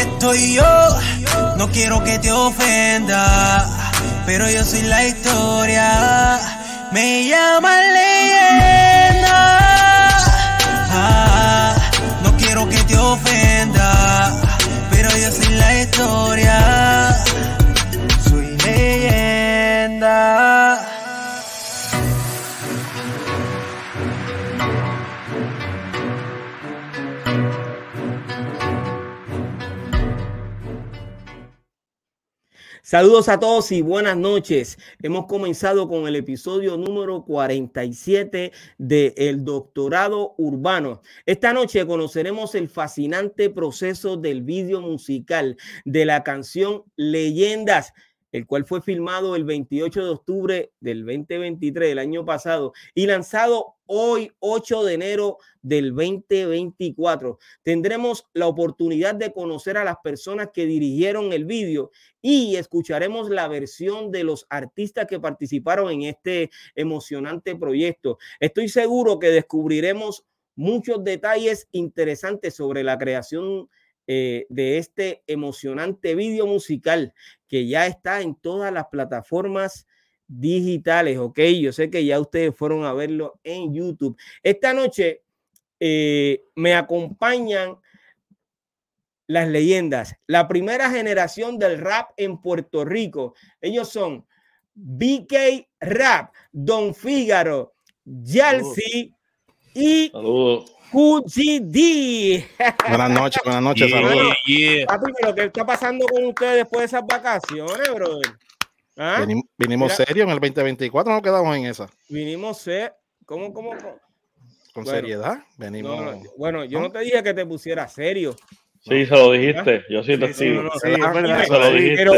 estoy yo. No quiero que te ofenda, pero yo soy la historia. Me llaman leyenda. Saludos a todos y buenas noches. Hemos comenzado con el episodio número 47 de El Doctorado Urbano. Esta noche conoceremos el fascinante proceso del vídeo musical de la canción Leyendas el cual fue filmado el 28 de octubre del 2023 del año pasado y lanzado hoy 8 de enero del 2024. Tendremos la oportunidad de conocer a las personas que dirigieron el vídeo y escucharemos la versión de los artistas que participaron en este emocionante proyecto. Estoy seguro que descubriremos muchos detalles interesantes sobre la creación eh, de este emocionante vídeo musical que ya está en todas las plataformas digitales, ¿ok? Yo sé que ya ustedes fueron a verlo en YouTube. Esta noche eh, me acompañan las leyendas, la primera generación del rap en Puerto Rico. Ellos son BK Rap, Don Fígaro, Yalsi y QGD. Buenas noches, buenas noches, saludos. Yeah, ¿qué está pasando con ustedes después de esas vacaciones, brother? ¿Ah? vinimos serios en el 2024, no quedamos en esa. Vinimos serios. ¿Cómo, cómo, Con seriedad, venimos. bueno, yo ¿no? te dije que te pusiera serio. Sí, se lo dijiste. Yo sí te sigo. Pero,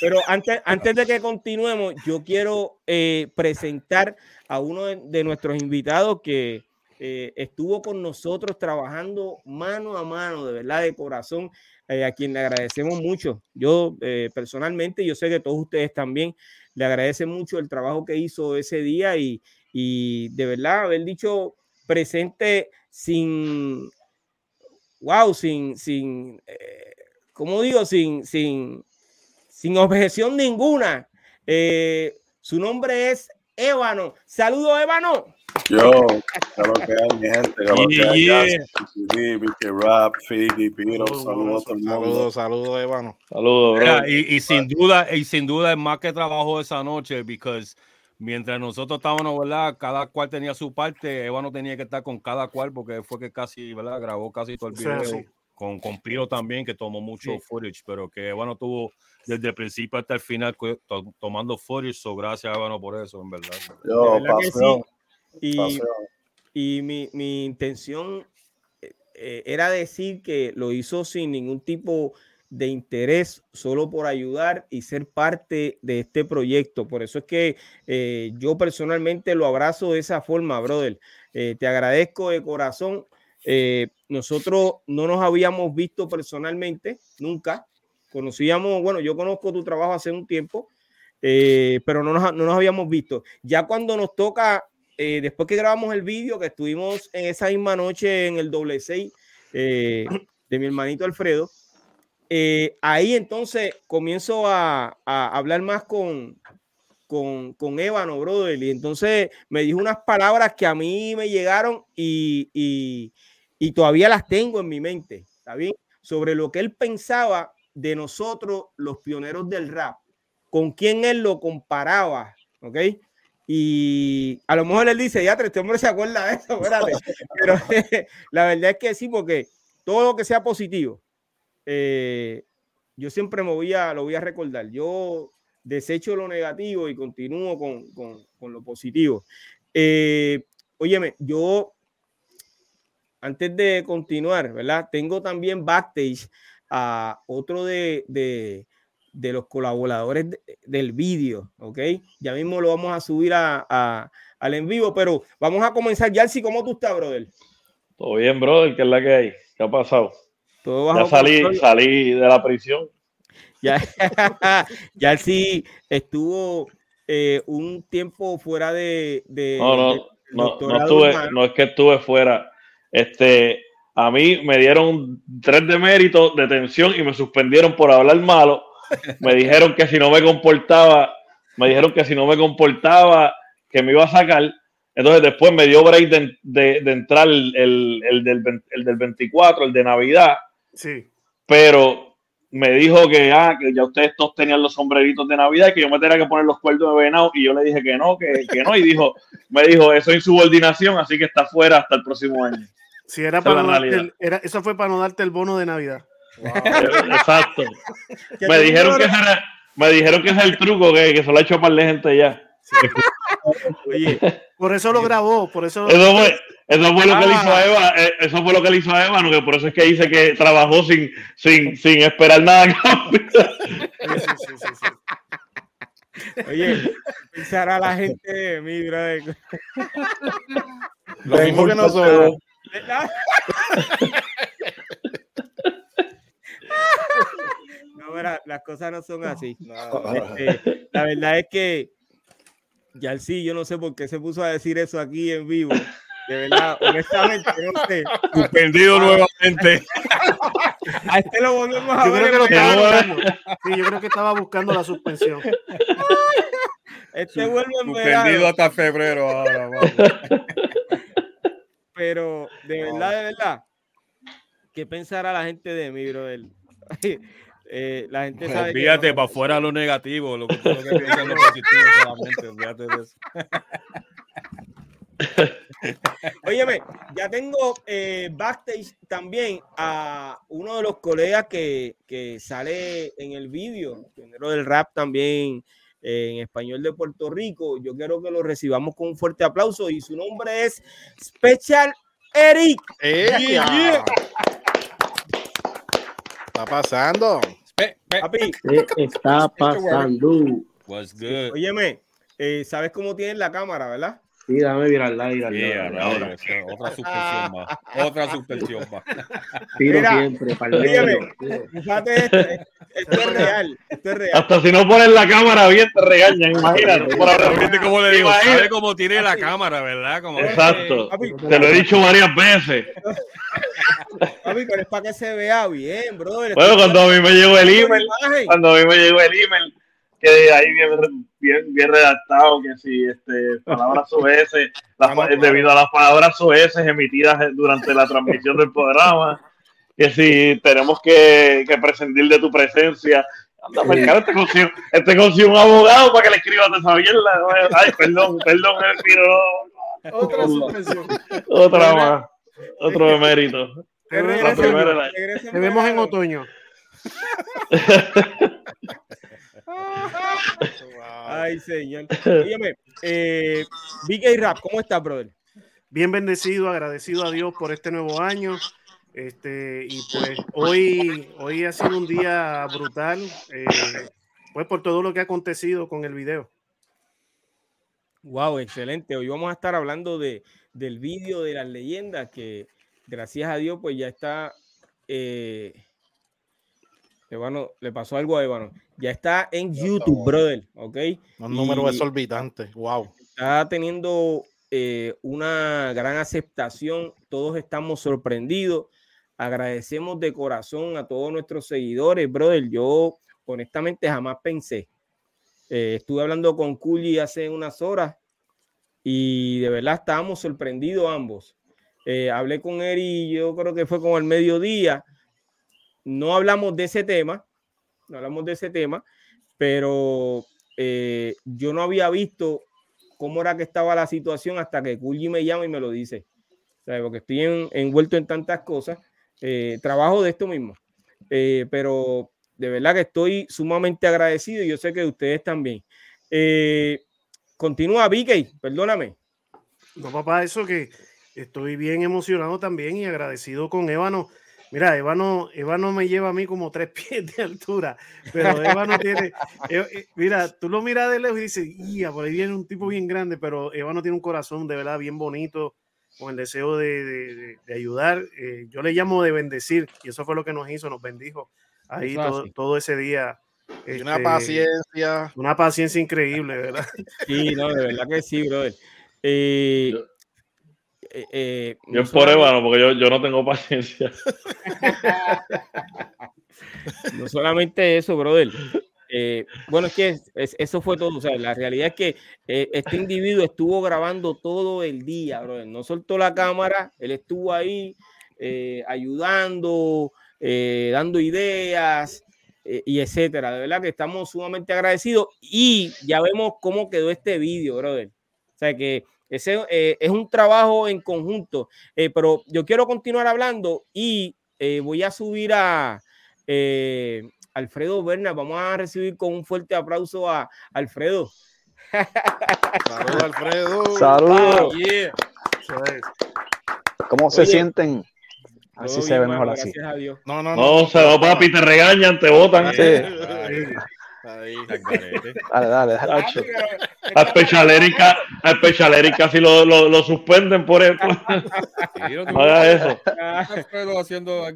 pero antes, antes de que continuemos, yo quiero eh, presentar a uno de nuestros invitados que eh, estuvo con nosotros trabajando mano a mano, de verdad, de corazón, eh, a quien le agradecemos mucho. Yo eh, personalmente, yo sé que todos ustedes también le agradecen mucho el trabajo que hizo ese día y, y de verdad haber dicho presente sin, wow, sin, sin, como digo, sin, sin, sin objeción ninguna. su nombre es Ébano. Saludos, Ébano. Yo, lo que hay, mi gente, lo que hay, yeah. Rap, Fidi, Piro, saludos a Saludos, saludos, Ivano. Saludos, y, y, sin duda, y sin duda es más que trabajo esa noche, porque mientras nosotros estábamos, ¿verdad? Cada cual tenía su parte, Ivano tenía que estar con cada cual, porque fue que casi, ¿verdad? Grabó casi todo el video. Con, con Piro también, que tomó mucho footage, pero que bueno tuvo desde el principio hasta el final tomando footage, so gracias Ivano por eso, en verdad. Yo, pasó. Y, mi, intención eh, eh, era decir que lo hizo sin ningún tipo de interés, solo por ayudar y ser parte de este proyecto. Por eso es que eh, yo personalmente lo abrazo de esa forma, brother. te agradezco de corazón. nosotros no nos habíamos visto personalmente, nunca. Conocíamos, bueno, yo conozco tu trabajo hace un tiempo, pero no nos, no nos habíamos visto. Ya cuando nos toca eh, después que grabamos el vídeo, que estuvimos en esa misma noche en el doble 6 eh, de mi hermanito Alfredo, eh, ahí entonces comienzo a, hablar más con, con, con Ébano, brother, y entonces me dijo unas palabras que a mí me llegaron y, y, y todavía las tengo en mi mente, ¿está bien? Sobre lo que él pensaba de nosotros, los pioneros del rap, con quién él lo comparaba, ¿ok? Y a lo mejor él dice, ya, este hombre se acuerda de eso, espérate. Pero la verdad es que sí, porque todo lo que sea positivo, eh, yo siempre me voy a, lo voy a recordar. Yo desecho lo negativo y continúo con, con, con lo positivo. Eh, óyeme, yo, antes de continuar, ¿verdad? Tengo también backstage a otro de, de de los colaboradores del vídeo, ¿ok? Ya mismo lo vamos a subir a, al en vivo, pero vamos a comenzar. Yalsi, ¿cómo tú estás, brother? Todo bien, brother, ¿qué es la que hay? ¿Qué ha pasado? Todo ya salí, salí de la prisión. Ya, Yalsi estuvo eh, un tiempo fuera de... no, no, no, no, estuve, no es que estuve fuera. Este, A mí me dieron tres de mérito, detención y me suspendieron por hablar malo. Me dijeron que si no me comportaba, me dijeron que si no me comportaba, que me iba a sacar. Entonces después me dio break de, entrar el, del, el del 24, el de Navidad. Sí. Pero me dijo que, ah, que ya ustedes todos tenían los sombreritos de Navidad y que yo me tenía que poner los cuerdos de venado y yo le dije que no, que, que no y dijo, me dijo, eso es insubordinación, así que está fuera hasta el próximo año. Sí, era para no darte era, eso fue para no darte el bono de Navidad. Exacto. me dijeron que era, me dijeron que es el truco, que, que se lo ha hecho para la gente ya. Oye, por eso lo grabó, por eso. Eso fue, eso fue lo que le hizo a ah. Eva, eh, eso fue lo que le hizo a Eva, ¿no? que por eso es que dice que trabajó sin, sin, sin esperar nada. Sí, sí, sí, Oye, pensará la gente de mí, brother. Lo mismo que nosotros. Las cosas no son así. Este, la verdad es que ya sí, yo no sé por qué se puso a decir eso aquí en vivo. De verdad, honestamente, no sé. Suspendido nuevamente. A este lo volvemos a yo ver. Creo que lo estaba buscando. Sí, yo creo que estaba buscando la suspensión. Este vuelve en Suspendido hasta febrero ahora, vamos. Pero, de verdad, de verdad, ¿qué pensará la gente de mí, brother? Eh, la gente sabe Olvídate, para afuera lo negativo, lo que, lo que piensa lo positivo solamente, olvídate de eso. Óyeme, ya tengo eh, backstage también a uno de los colegas que, que sale en el vídeo, género del rap también eh, en español de Puerto Rico. Yo quiero que lo recibamos con un fuerte aplauso y su nombre es Special Eric. está pasando? ¿Qué está pasando? What's good? Óyeme, eh, ¿sabes cómo tienes la cámara, verdad? Sí, dame virarla, virarla. Yeah, ahora, otra suspensión más. Otra suspensión más. Tiro siempre, Óyeme, fíjate esto, esto es real, esto es real. Hasta si no pones la cámara bien te regañan, imagínate. Por ahora, como le digo, sabe cómo tiene la cámara, ¿verdad? Como Exacto. te lo he dicho varias veces. Papi, pero es para que se vea bien, brother. Bueno, cuando a mí me llegó el email, cuando a mí me llegó el email, que ahí bien, bien, bien redactado, que si este, palabras soeces, debido a las palabras soeces emitidas durante la transmisión del programa, que si tenemos que, que prescindir de tu presencia, Anda, pues, este consigo, este consigo un abogado para que le escriba a esa mierda. Ay, perdón, perdón, me Otra suspensión. Otra más. Otro mérito. Te, vemos en otoño. Ay, señor. Dígame, eh, Big Rap, ¿cómo estás, brother? Bien bendecido, agradecido a Dios por este nuevo año. Este, y pues hoy, hoy ha sido un día brutal, eh, pues por todo lo que ha acontecido con el video. Wow, excelente. Hoy vamos a estar hablando de, del vídeo de las leyendas que gracias a Dios pues ya está eh, le pasó algo a Ivano. Ya está en YouTube, brother. ¿Ok? Un número exorbitante. Wow. Está teniendo eh, una gran aceptación. Todos estamos sorprendidos. Agradecemos de corazón a todos nuestros seguidores, brother. Yo honestamente jamás pensé. Eh, estuve hablando con Kuli hace unas horas y de verdad estábamos sorprendidos ambos. Eh, hablé con él y yo creo que fue como el mediodía. No hablamos de ese tema, no hablamos de ese tema, pero eh, yo no había visto cómo era que estaba la situación hasta que Kulji me llama y me lo dice. porque estoy envuelto en tantas cosas. Eh, trabajo de esto mismo. pero de verdad que estoy sumamente agradecido y yo sé que ustedes también. continúa, Vicky, perdóname. No, papá, eso que estoy bien emocionado también y agradecido con Ébano. Mira, Ébano, Ébano me lleva a mí como tres pies de altura, pero Ébano tiene, eh, eh, mira, tú lo miras de lejos y dices, ya, por ahí viene un tipo bien grande, pero Ébano tiene un corazón de verdad bien bonito, con el deseo de, ayudar. Eh, yo le llamo de bendecir, y eso fue lo que nos hizo, nos bendijo ahí todo, ese día. una este, paciencia. Una paciencia increíble, ¿verdad? Sí, no, de verdad que sí, brother eh, eh, yo es por Ébano, porque yo, yo no tengo paciencia. no solamente eso, brother. Eh, bueno, es que eso fue todo. O sea, la realidad es que eh, este individuo estuvo grabando todo el día, brother. No soltó la cámara, él estuvo ahí eh, ayudando, dando ideas y etcétera. De verdad que estamos sumamente agradecidos y ya vemos cómo quedó este vídeo, brother. O sea que ese es un trabajo en conjunto. pero yo quiero continuar hablando y voy a subir a Alfredo Berna. Vamos a recibir con un fuerte aplauso a Alfredo. Saludos, Alfredo. Saludos. ¿Cómo se sienten? Así se ve mejor así. No, no, no. No, se va, papi, te regañan, te botan. Sí. Ahí, dale, dale, dale. A Specialeri casi lo, lo, lo, suspenden por hagas eso. Haciendo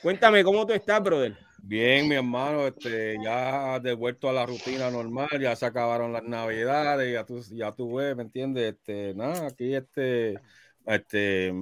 Cuéntame, ¿cómo tú estás, brother? Bien, mi hermano, este, ya devuelto a la rutina normal, ya se acabaron las navidades, ya tú, ya tú ves, ¿me entiendes? Este, nada, aquí este, este,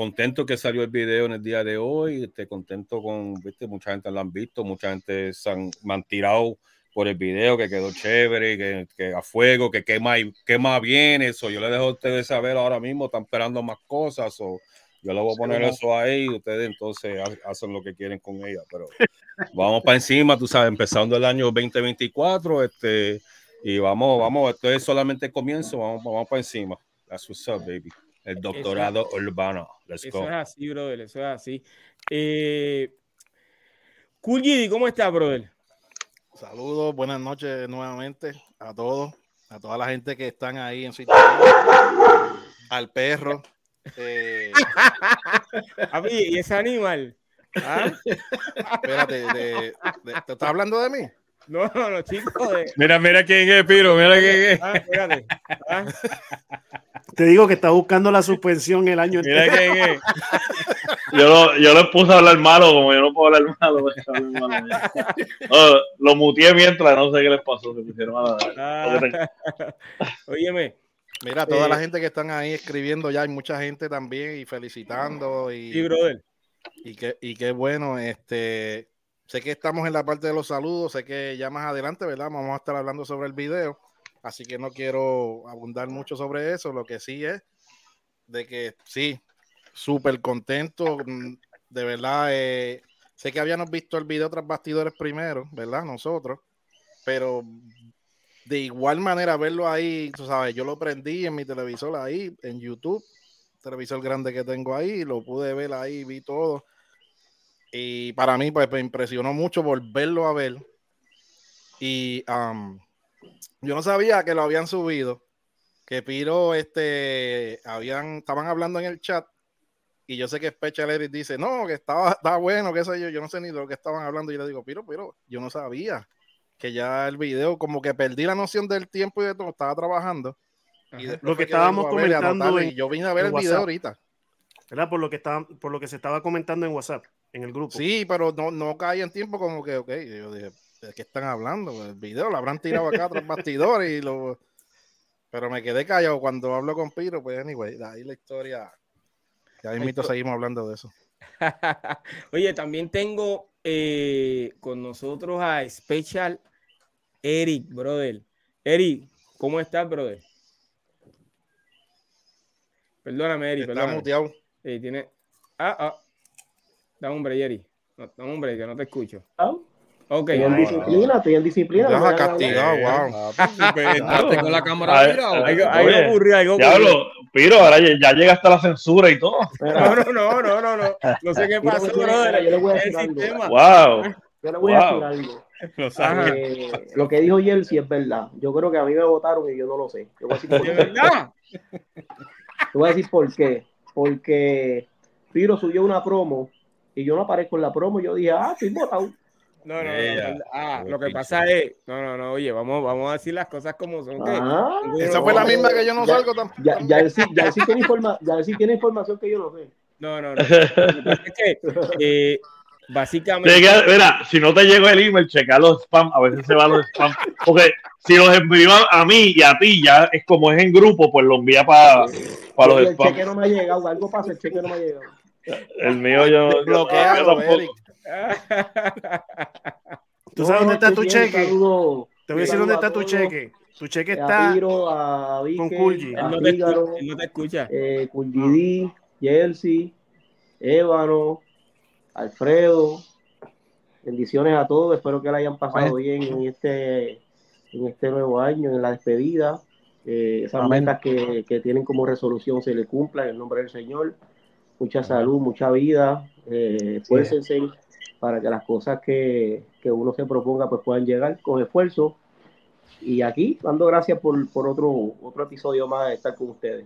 contento que salió el video en el día de hoy, este, contento con, viste, mucha gente lo han visto, mucha gente se han, me han tirado por el video, que quedó chévere, que, que a fuego, que quema, quema bien eso, yo le dejo a ustedes saber ahora mismo, están esperando más cosas, o yo le voy a poner eso ahí y ustedes entonces hacen lo que quieren con ella. Pero vamos para encima, tú sabes, empezando el año 2024, este, y vamos, vamos, esto es solamente el comienzo, vamos, vamos para encima. That's what's up, baby. El doctorado urbano. Let's eso go. es así, brother, eso es así. Eh, cool Gidi, ¿cómo estás, brother? Saludos, buenas noches nuevamente a todos, a toda la gente que están ahí en su al perro, eh... ¿y ese animal? ¿Ah? Espérate, de, de, ¿te estás hablando de mí? No, no, no, chicos. De... Mira, mira quién es, Piro, mira quién es. Ah, espérate. ¿Ah? Te digo que está buscando la suspensión el año Mira entero. es. Yo lo, yo lo puse a hablar malo, como yo no puedo hablar malo. oh, lo muteé mientras, no sé qué les pasó, se pusieron a la... Ah. Óyeme, Mira, toda Eh, la gente que están ahí escribiendo ya, hay mucha gente también y felicitando. Y, sí, brother. y, qué, y qué bueno, este, sé que estamos en la parte de los saludos, sé que ya más adelante, ¿verdad? Vamos a estar hablando sobre el video, así que no quiero abundar mucho sobre eso, lo que sí es de que sí, súper contento, mm, de verdad, eh, sé que habíamos visto el video tras bastidores primero, ¿verdad? Nosotros, pero de igual manera verlo ahí, tú sabes, yo lo prendí en mi televisor ahí, en YouTube, televisor grande que tengo ahí, lo pude ver ahí, vi todo. Y para mí, pues me impresionó mucho volverlo a ver. Y um, yo no sabía que lo habían subido, que Piro, este, habían, estaban hablando en el chat. Y yo sé que Special Edit dice, no, que estaba, estaba bueno, qué sé yo, yo no sé ni de lo que estaban hablando. Y yo le digo, Piro, Piro, yo no sabía que ya el video, como que perdí la noción del tiempo y de todo, estaba trabajando. Y lo que estábamos comentando. y yo vine a ver el video ahorita. ¿Verdad? Por lo, que estaba, por lo que se estaba comentando en WhatsApp, en el grupo. Sí, pero no, no caía en tiempo como que, ok, yo dije, ¿de qué están hablando? El video lo habrán tirado acá tras bastidores y lo... Pero me quedé callado cuando hablo con Piro, pues anyway, de ahí la historia. Ya mismo seguimos hablando de eso. Oye, también tengo eh, con nosotros a Special Eric, brother. Eric, ¿cómo estás, brother? Perdóname, Eric. Está perdóname. muteado. Eh, tiene... Ah, ah. Da hombre, Eric. No, da hombre, que no te escucho. Ah. Ok. Estoy en disciplina, estoy en disciplina. Me hagas castigado, hablar. wow. Entraste con la cámara Ay, mirado. Algo, ocurrió, algo ocurrió. Diablo, Piro, ahora ya, llega hasta la censura y todo. No, no, no, no, no, no. No sé qué pasó, brother. yo le voy a decir el algo. sistema. Wow. Yo le voy a decir algo. Lo. Eh, que dijo Yelsi es verdad. Yo creo que a mí me votaron y yo no lo sé. Yo voy a decir por ¿De qué. verdad? Te voy a decir por qué. Porque Piro subió una promo y yo no aparezco en la promo. y Yo dije, ah, estoy votado. No, no, no, Ella. no. Ah, lo que pinche. pasa es. No, no, no. Oye, vamos, vamos a decir las cosas como son. que- Ah, Esa fue la misma que yo no Ya- salgo tampoco. ya, ya, él sí, ya, él sí tiene informa, ya él sí tiene información que yo no sé. No, no, no. Es que eh, básicamente. mira, si no te llegó el email, checa los spam, a veces se va los spam. Porque si los envío a mí y a ti, ya es como es en grupo, pues lo envía para, para los spam. El cheque no me ha llegado, algo pasa, el cheque no me ha llegado. El mío yo. Bloqueado, Eric. ¿Tú sabes dónde está tu cheque? Te voy a decir dónde está tu cheque. Tu cheque está Piro, a Vique, con Kulji. a Él no te escucha, él no te escucha. eh, Kulji D, Chelsea, Ébano, Alfredo. Bendiciones a todos. Espero que la hayan pasado bien en este, en este nuevo año, en la despedida. Eh, esas Amén. metas que, que tienen como resolución se le cumplan en el nombre del Señor. Mucha salud, mucha vida. Eh, esfuércense para que las cosas que, que uno se proponga pues puedan llegar con esfuerzo. Y aquí, dando gracias por, por otro, otro episodio más de estar con ustedes.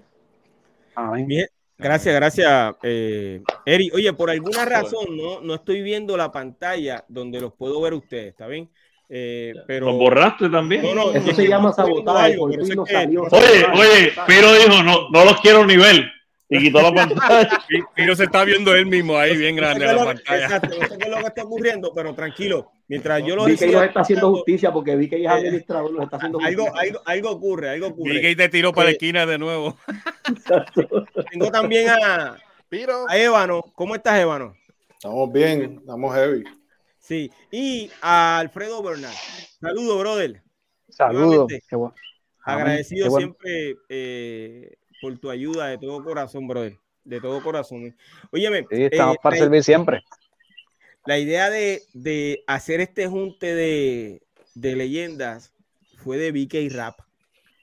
Amén. Bien, gracias, gracias, eh, Eri. Oye, por alguna razón no, no estoy viendo la pantalla donde los puedo ver ustedes, ¿está bien? Eh, pero Los borraste también. No, no, Eso es se llama sabotaje, algo, que- salió. Oye, oye, Piro dijo, no, no los quiero nivel. Y quitó la pantalla. Piro se está viendo él mismo ahí, bien grande No sé la pantalla. Exacto, no sé qué es lo que está ocurriendo, pero tranquilo. Mientras yo lo Vi que ellos está haciendo justicia porque vi que ella es Eh, administrador, nos está haciendo algo, justicia. algo, algo ocurre, algo ocurre. Miguel te tiró para la Eh, esquina de nuevo. Tengo también a, Piro. a Ébano. ¿Cómo estás, Ébano? Estamos bien, estamos heavy. Sí. Y a Alfredo Bernal. Saludos, brother. Saludos. Agradecido bueno. siempre eh, por tu ayuda de todo corazón, brother. De todo corazón. Óyeme, Sí, estamos eh, para servir siempre. la idea de, de hacer este junte de, de leyendas fue de BK Rap,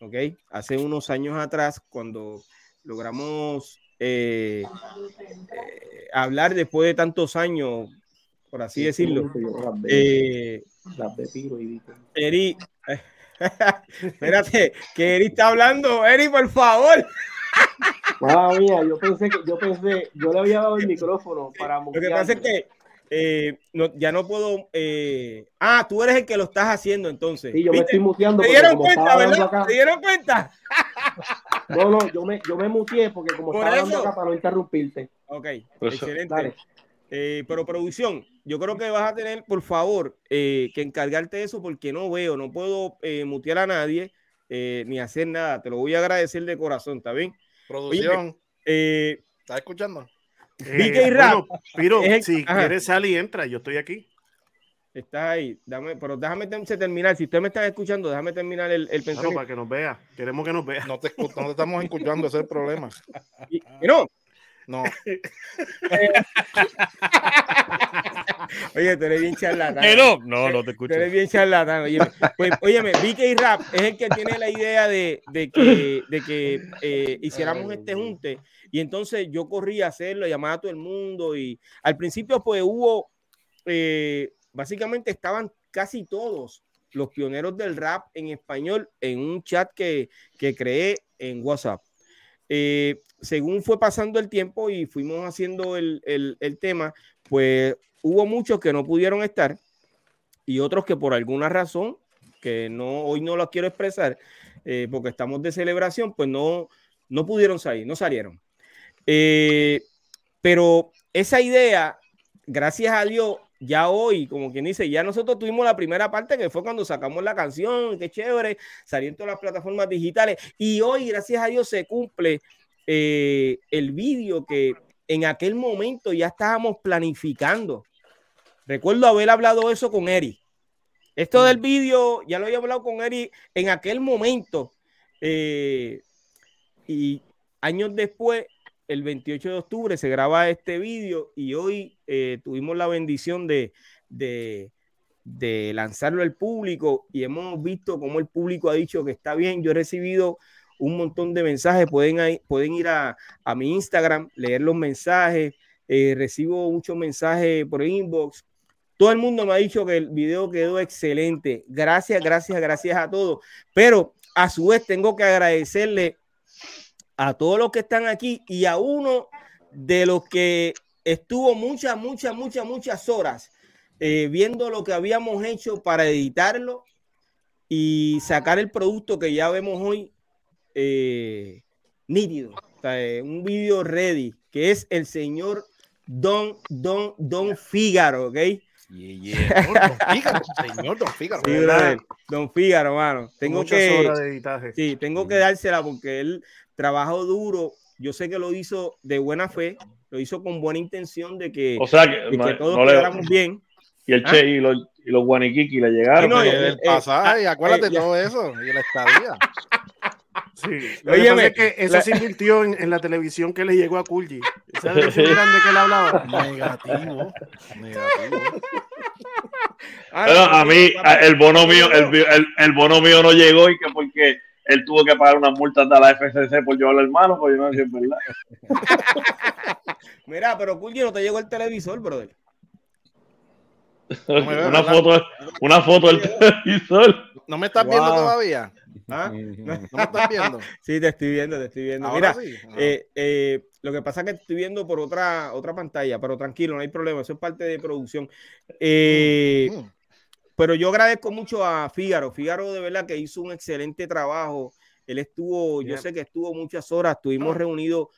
¿ok? Hace unos años atrás, cuando logramos eh, eh, hablar después de tantos años, por así decirlo. Las Eh, las y Eri, espérate, que Eri está hablando. Eri, por favor. Mamma mía, yo pensé que, yo pensé, yo le había dado el micrófono para Lo que pasa es que eh, no- ya no puedo. eh, Ah, tú eres el que lo estás haciendo entonces. Sí, yo me estoy muteando ¿Se porque dieron cuenta, verdad? acá. ¿Se dieron cuenta? No, no, yo me, yo me muteé porque como Por estaba hablando eso. acá para no interrumpirte. Ok, excelente. Dale. Eh, pero producción, yo creo que vas a tener, por favor, eh, que encargarte de eso porque no veo, no puedo eh, mutear a nadie eh, ni hacer nada. Te lo voy a agradecer de corazón, ¿está bien? Producción. Eh, ¿Estás escuchando? Rap. Eh, bueno, Piro, el- si Ajá. quieres salir, entra. Yo estoy aquí. estás ahí, dame, pero déjame terminar. Si ustedes me están escuchando, déjame terminar el, el Claro, pensamiento. para que nos vea. Queremos que nos vea. No te, no te estamos escuchando, ese es el problema. Y- y no, No. oye, tú eres bien charlatán. Pero no, no te Tú escucho. eres bien charlatán. Óyeme, pues, óyeme, BK Rap es el que tiene la idea de, de que, de que eh, hiciéramos este junte. Y entonces yo corrí a hacerlo, llamaba a todo el mundo. Y al principio, pues hubo, eh, básicamente estaban casi todos los pioneros del rap en español en un chat que, que creé en WhatsApp. Eh, según fue pasando el tiempo y fuimos haciendo el, el- tema, pues hubo muchos que no pudieron estar y otros que por alguna razón, que no hoy no lo quiero expresar, eh, porque estamos de celebración, pues no, no pudieron salir, no salieron. Eh, pero esa idea, gracias a Dios, ya hoy, como quien dice, ya nosotros tuvimos la primera parte que fue cuando sacamos la canción, qué chévere, salió en todas las plataformas digitales y hoy, gracias a Dios, se cumple eh, el vídeo que en aquel momento ya estábamos planificando. Recuerdo haber hablado eso con Eri. Esto del vídeo, ya lo había hablado con Eri en aquel momento. eh, y años después, el 28 de octubre, se graba este vídeo y hoy eh, tuvimos la bendición de, de, lanzarlo al público y hemos visto cómo el público ha dicho que está bien. Yo he recibido un montón de mensajes, pueden, pueden ir a, a mi Instagram, leer los mensajes, eh, recibo muchos mensajes por inbox. Todo el mundo me ha dicho que el video quedó excelente. Gracias, gracias, gracias a todos. Pero a su vez tengo que agradecerle a todos los que están aquí y a uno de los que estuvo muchas, muchas, muchas, muchas horas eh, viendo lo que habíamos hecho para editarlo y sacar el producto que ya vemos hoy eh, nítido. O sea, eh, un video ready, que es el señor Don, Don, Don Fígaro, ¿ok? Yeah, Don Fígaro, señor Don Fígaro. Sí, Don Fígaro, hermano. Tengo que, sí, tengo que dársela porque él trabajó duro. Yo sé que lo hizo de buena fe, lo hizo con buena intención de que, o sea, que, todos quedáramos bien. Y el ¿Ah? Che y los, y los Guaniquiqui le llegaron. no, el, el, pasaje, acuérdate de todo eso, y la estadía. Sí, lo Oye, que eso se invirtió en, en, la televisión que le llegó a Kulji. ¿Sabes de grande que él hablaba? Negativo. Negativo. Pero a mí, el bono mío, el, el, el, bono mío no llegó y que porque él tuvo que pagar unas multas de la FCC por llevarlo hermano, pues yo no sé si es verdad. Mira, pero Kulji no te llegó el televisor, brother. una, foto, una foto del televisor. ¿No me estás viendo todavía? ¿Ah? ¿No, me estás viendo? Sí, te estoy viendo, te estoy viendo. Mira, eh, eh, lo que pasa es que estoy viendo por otra, otra pantalla, pero tranquilo, no hay problema, eso es parte de producción. Eh, mm. Pero yo agradezco mucho a Fígaro. Fígaro de verdad que hizo un excelente trabajo. Él estuvo, yo sé que estuvo muchas horas, estuvimos reunidos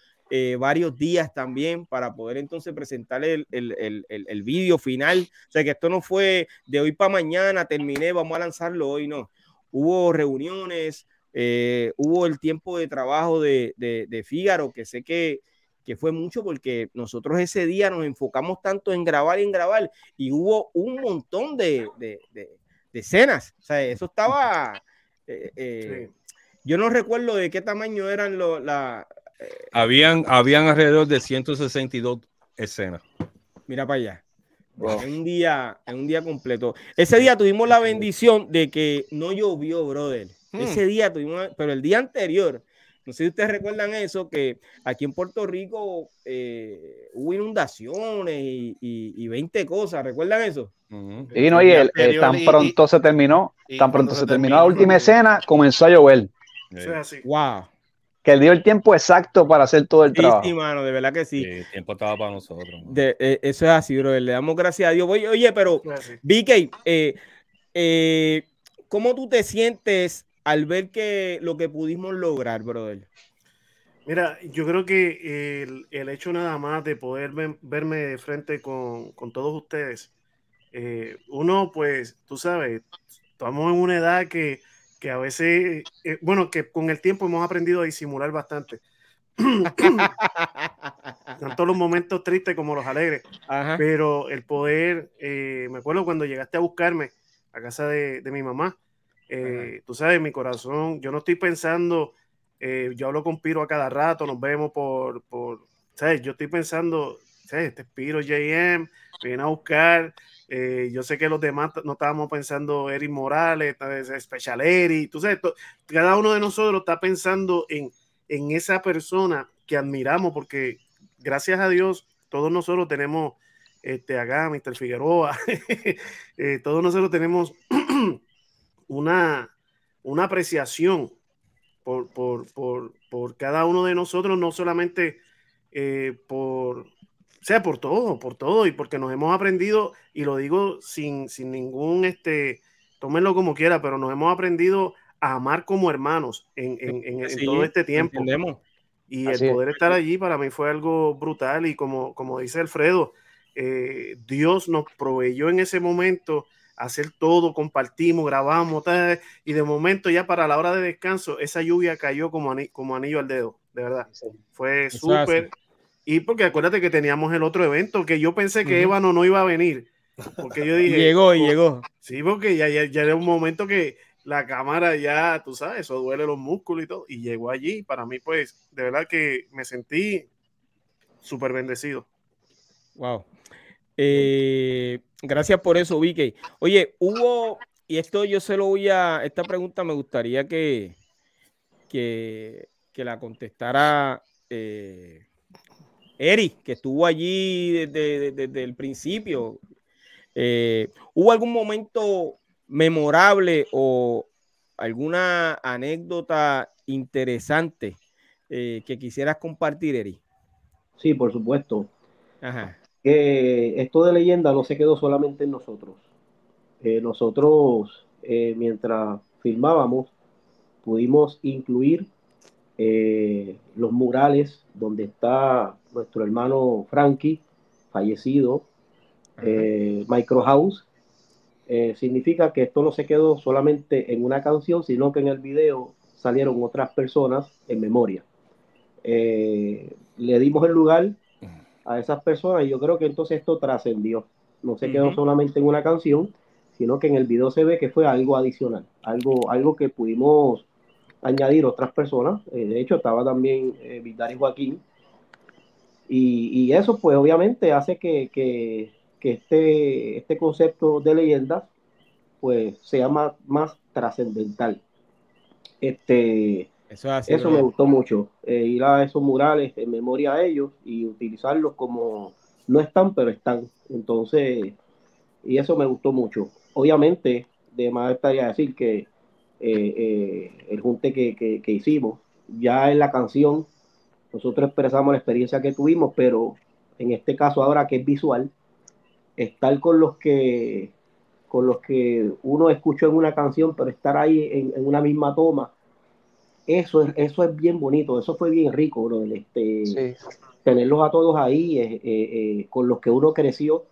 varios días también para poder entonces presentar el, el, el, el vídeo final. O sea que esto no fue de hoy para mañana, terminé, vamos a lanzarlo hoy, no hubo reuniones, eh, hubo el tiempo de trabajo de, de, Fígaro, que sé que, que, fue mucho porque nosotros ese día nos enfocamos tanto en grabar y en grabar y hubo un montón de, de escenas. O sea, eso estaba... Eh, eh, yo no recuerdo de qué tamaño eran los... La, habían, habían alrededor de 162 escenas. Mira para allá. En un día, en un día completo. Ese día tuvimos la bendición de que no llovió, brother. Hmm. Ese día tuvimos, pero el día anterior, no sé si ustedes recuerdan eso, que aquí en Puerto Rico eh, hubo inundaciones y, y, 20 cosas, ¿recuerdan eso? Y no, y el, tan pronto se terminó, tan pronto se terminó la última escena, comenzó a llover. Wow que dio el tiempo exacto para hacer todo el trabajo. Sí, mano, de verdad que sí. el tiempo estaba para nosotros. Eh, eso es así, bro. Le damos gracias a Dios. Oye, oye pero, eh, eh, ¿cómo tú te sientes al ver que lo que pudimos lograr, brother? Mira, yo creo que el, hecho nada más de poder verme de frente con, con todos ustedes, uno, pues, tú sabes, estamos en una edad que que a veces, eh, bueno, que con el tiempo hemos aprendido a disimular bastante. Tanto los momentos tristes como los alegres. Pero el poder, eh, me acuerdo cuando llegaste a buscarme a casa de, mi mamá, eh, tú sabes, mi corazón, yo no estoy pensando, yo hablo con Piro a cada rato, nos vemos por, por ¿sabes? Yo estoy pensando, ¿sabes? Este Piro JM, viene a buscar, eh, yo sé que los demás no estábamos pensando Eric Morales, Special Eric, tú sabes, cada uno de nosotros está pensando en, en esa persona que admiramos, porque gracias a Dios, todos nosotros tenemos este, acá, Mr. Figueroa, eh, todos nosotros tenemos una, una apreciación por, por, por, por, cada uno de nosotros, no solamente eh, por, o sea, por todo, por todo, y porque nos hemos aprendido, y lo digo sin, sin ningún, este, tómenlo como quiera, pero nos hemos aprendido a amar como hermanos en, en, en, todo este tiempo. Entendemos. Y el poder estar allí para mí fue algo brutal, y como, como dice Alfredo, eh, Dios nos proveyó en ese momento hacer todo, compartimos, grabamos, y de momento ya para la hora de descanso, esa lluvia cayó como, como anillo al dedo, de verdad. Fue súper y porque acuérdate que teníamos el otro evento, que yo pensé que Ébano no iba a venir. Porque yo dije. llegó y llegó. Sí, porque ya, ya, era un momento que la cámara ya, tú sabes, eso duele los músculos y todo. Y llegó allí. Para mí, pues, de verdad que me sentí súper bendecido. Wow. Eh, gracias por eso, Vicky. Oye, hubo, y esto yo se lo voy a, esta pregunta me gustaría que, que, que la contestara eh, Eric, que estuvo allí desde, el principio, eh, ¿hubo algún momento memorable o alguna anécdota interesante eh, que quisieras compartir, Eric? Sí, por supuesto. Esto de leyenda no se quedó solamente en nosotros. Eh, nosotros, mientras filmábamos, pudimos incluir los murales donde está nuestro hermano Frankie, fallecido eh, Micro House, eh, significa que esto no se quedó solamente en una canción, sino que en el video salieron otras personas en memoria. Eh, le dimos el lugar a esas personas y yo creo que entonces esto trascendió. No se quedó solamente en una canción, sino que en el video se ve que fue algo adicional, algo, algo que pudimos añadir otras personas. Eh, de hecho, estaba también eh, y Joaquín. Y, y, eso, pues, obviamente hace que, que, que, este, este concepto de leyenda, pues, sea más, más trascendental. Este, eso, me gustó mucho, eh, ir a esos murales en memoria a ellos y utilizarlos como no están, pero están. Entonces, y eso me gustó mucho. Obviamente, de más estaría decir que eh, eh, el junte que, hicimos. Ya en la canción, nosotros expresamos la experiencia que tuvimos, pero en este caso ahora que es visual, estar con los que con los que uno escuchó en una canción, pero estar ahí en, una misma toma, eso es, eso es bien bonito, eso fue bien rico, bro, este, tenerlos a todos ahí, eh, con los que uno creció,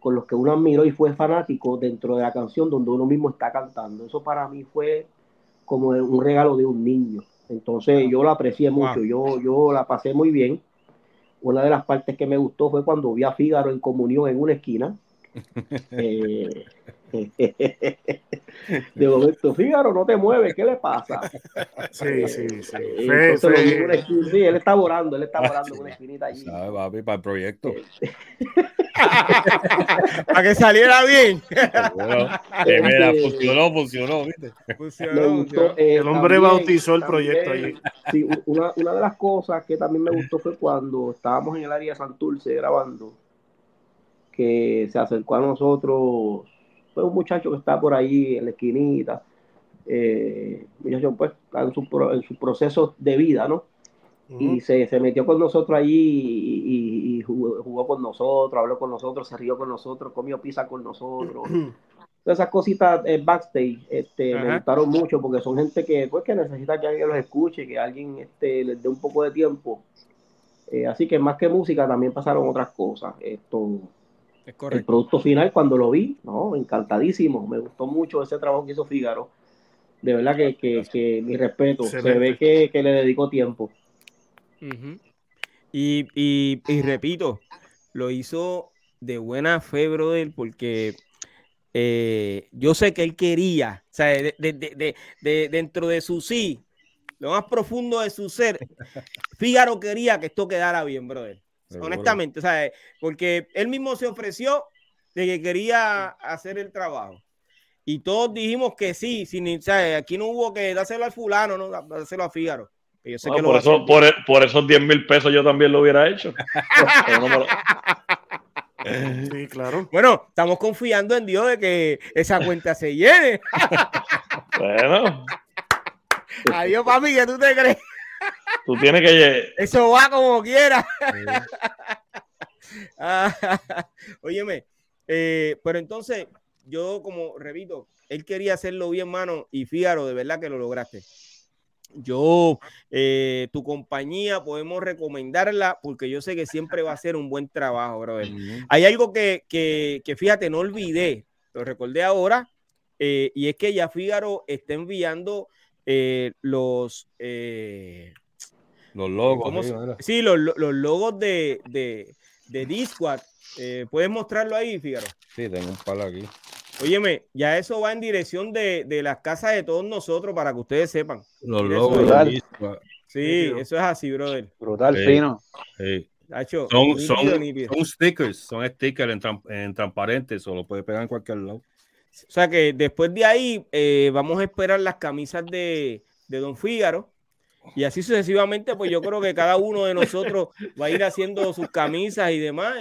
con los que uno admiró y fue fanático dentro de la canción donde uno mismo está cantando. Eso para mí fue como un regalo de un niño. Entonces yo la aprecié mucho, yo, yo la pasé muy bien. Una de las partes que me gustó fue cuando vi a Fígaro en comunión en una esquina. Eh, de momento, Fígaro, no te mueves, ¿qué le pasa? Sí, sí, sí. sí, él está orando, él está orando en una esquinita allí. ¿Sabe, papi, para el proyecto. para que saliera bien. Eh, mira, funcionó, funcionó, ¿viste? Funcionó, eh, el hombre bautizó el proyecto allí. Sí, una, una de las cosas que también me gustó fue cuando estábamos en el área de Santurce grabando, que se acercó a nosotros fue un muchacho que está por ahí en la esquinita, eh, muchacho pues en su, en su proceso de vida, ¿no? Y se, se, metió con nosotros allí y, jugó, con nosotros, habló con nosotros, se rió con nosotros, comió pizza con nosotros. Todas esas cositas eh, backstage este, me gustaron mucho porque son gente que, pues, que necesita que alguien los escuche, que alguien este, les dé un poco de tiempo. Eh, así que más que música también pasaron otras cosas. Esto, el producto final, cuando lo vi, no, encantadísimo. Me gustó mucho ese trabajo que hizo Fígaro. De verdad que, que, mi respeto. Se ve que, le dedicó tiempo. y, y, repito, lo hizo de buena fe, brother, porque eh, yo sé que él quería, o sea, de, de, de, dentro de su sí, lo más profundo de su ser, Fígaro quería que esto quedara bien, brother. Honestamente, ¿sabes? Porque él mismo se ofreció de que quería hacer el trabajo. Y todos dijimos que sí, sin, ¿sabes? aquí no hubo que dárselo al fulano, no dárselo a Fígaro. por, eso, por, esos 10 mil pesos yo también lo hubiera hecho. sí, claro. Bueno, estamos confiando en Dios de que esa cuenta se llene. bueno. Adiós, papi, ¿qué tú te crees? Tú tienes que. Eso va como quiera. óyeme, eh, pero entonces, yo como repito, él quería hacerlo bien, mano, y fíjaro, de verdad que lo lograste. Yo, eh, tu compañía, podemos recomendarla porque yo sé que siempre va a ser un buen trabajo, brother. Hay algo que, que, que, fíjate, no olvidé, lo recordé ahora, eh, y es que ya Fígaro está enviando eh, los, los logos. Sí, los, los, logos de, de, de Discord. Eh, ¿Puedes mostrarlo ahí, Fíjaro? Sí, tengo un palo aquí. Óyeme, ya eso va en dirección de, de, las casas de todos nosotros para que ustedes sepan. Los logos de Sí, eso es así, brother. Brutal, fino. Sí. son, son, stickers, son stickers en, en transparente, eso lo puede pegar en cualquier lado. O sea que después de ahí eh, vamos a esperar las camisas de, de Don Fígaro. Y así sucesivamente, pues yo creo que cada uno de nosotros va a ir haciendo sus camisas y demás.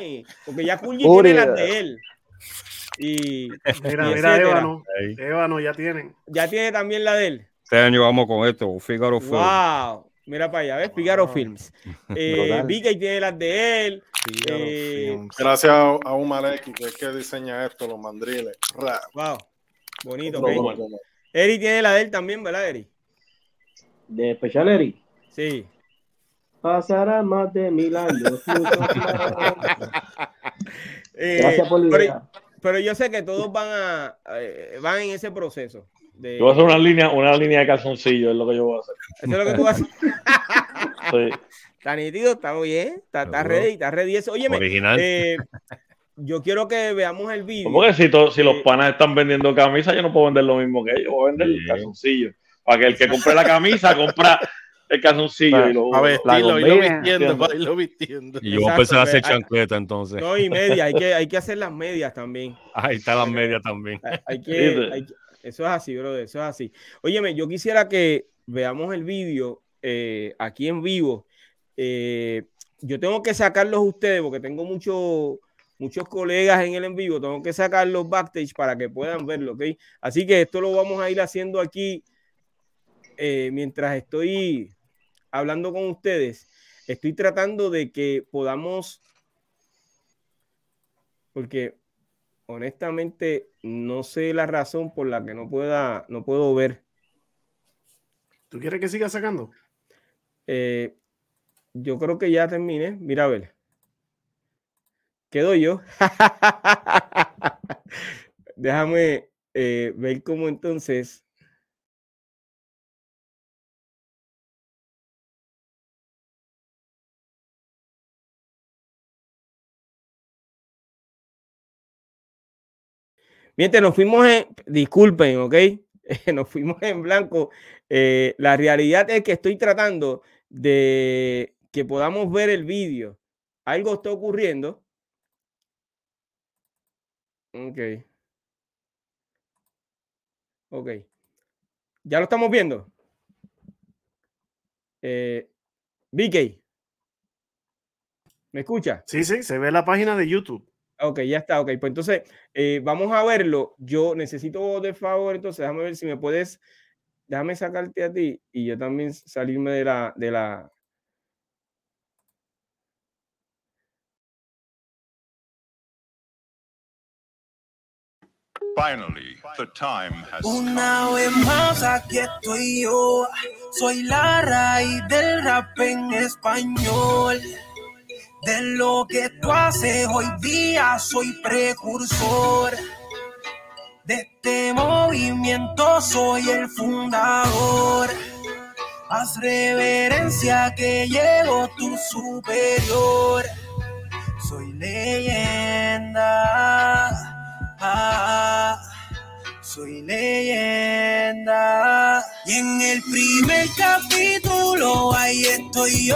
porque ya Kunji tiene las de él. Y, mira, mira, Ébano. Ébano ya tienen. Ya tiene también la de él. Este año vamos con esto, Fígaro Films. Wow. Mira para allá, ¿ves? Fígaro Films. Eh, Vicky tiene las de él. Eh, Gracias a, un Maleki, que es que diseña esto, los mandriles. Wow, bonito. Eri tiene la de él también, ¿verdad, Eri? ¿De Special? Sí. Pasará más de mil años. Eh, Gracias por la idea. Pero, yo sé que todos van a eh, van en ese proceso. De... Yo voy a hacer una línea, una línea de calzoncillo, es lo que yo voy a hacer. Eso es lo que tú vas a hacer. sí. Está nítido, está bien, está, está ready, está ready. Eso. Óyeme, Original. Eh, yo quiero que veamos el vídeo. Porque si, si los panas están vendiendo camisas, yo no puedo vender lo mismo que ellos, voy a vender el calzoncillo. Para que el que compre la camisa, compra el calzoncillo y lo, a vestirlo y lo vistiendo, para irlo vistiendo. Y yo voy a empezar a hacer chancleta entonces. No, y media, hay que, hay que hacer las medias también. Ahí está las medias también. Hay, que, eso es así, bro, eso es así. Óyeme, yo quisiera que veamos el vídeo eh, aquí en vivo. Eh, yo tengo que sacarlos ustedes porque tengo muchos muchos colegas en el en vivo, tengo que sacarlos backstage para que puedan verlo, ¿ok? Así que esto lo vamos a ir haciendo aquí eh, mientras estoy hablando con ustedes, estoy tratando de que podamos, porque honestamente no sé la razón por la que no pueda, no puedo ver. ¿Tú quieres que siga sacando? Eh, yo creo que ya terminé. Mira, a ver. Quedo yo. Déjame eh, ver cómo entonces Mientras nos fuimos en, disculpen, ¿ok? nos fuimos en blanco. Eh, la realidad es que estoy tratando de que podamos ver el vídeo. Algo está ocurriendo. Ok. Ok. ¿Ya lo estamos viendo? Eh, BK. ¿Me escucha? Sí, sí, se ve la página de YouTube. Ok, ya está, ok. Pues entonces, eh, vamos a verlo. Yo necesito de favor, entonces, déjame ver si me puedes, déjame sacarte a ti y yo también salirme de la, de la, Finally, the time has Una vez más aquí estoy yo, soy la raíz del rap en español. De lo que tú haces hoy día soy precursor. De este movimiento soy el fundador. Haz reverencia que llego tu superior. Soy leyenda. Soy leyenda. Y en el primer capítulo ahí estoy yo.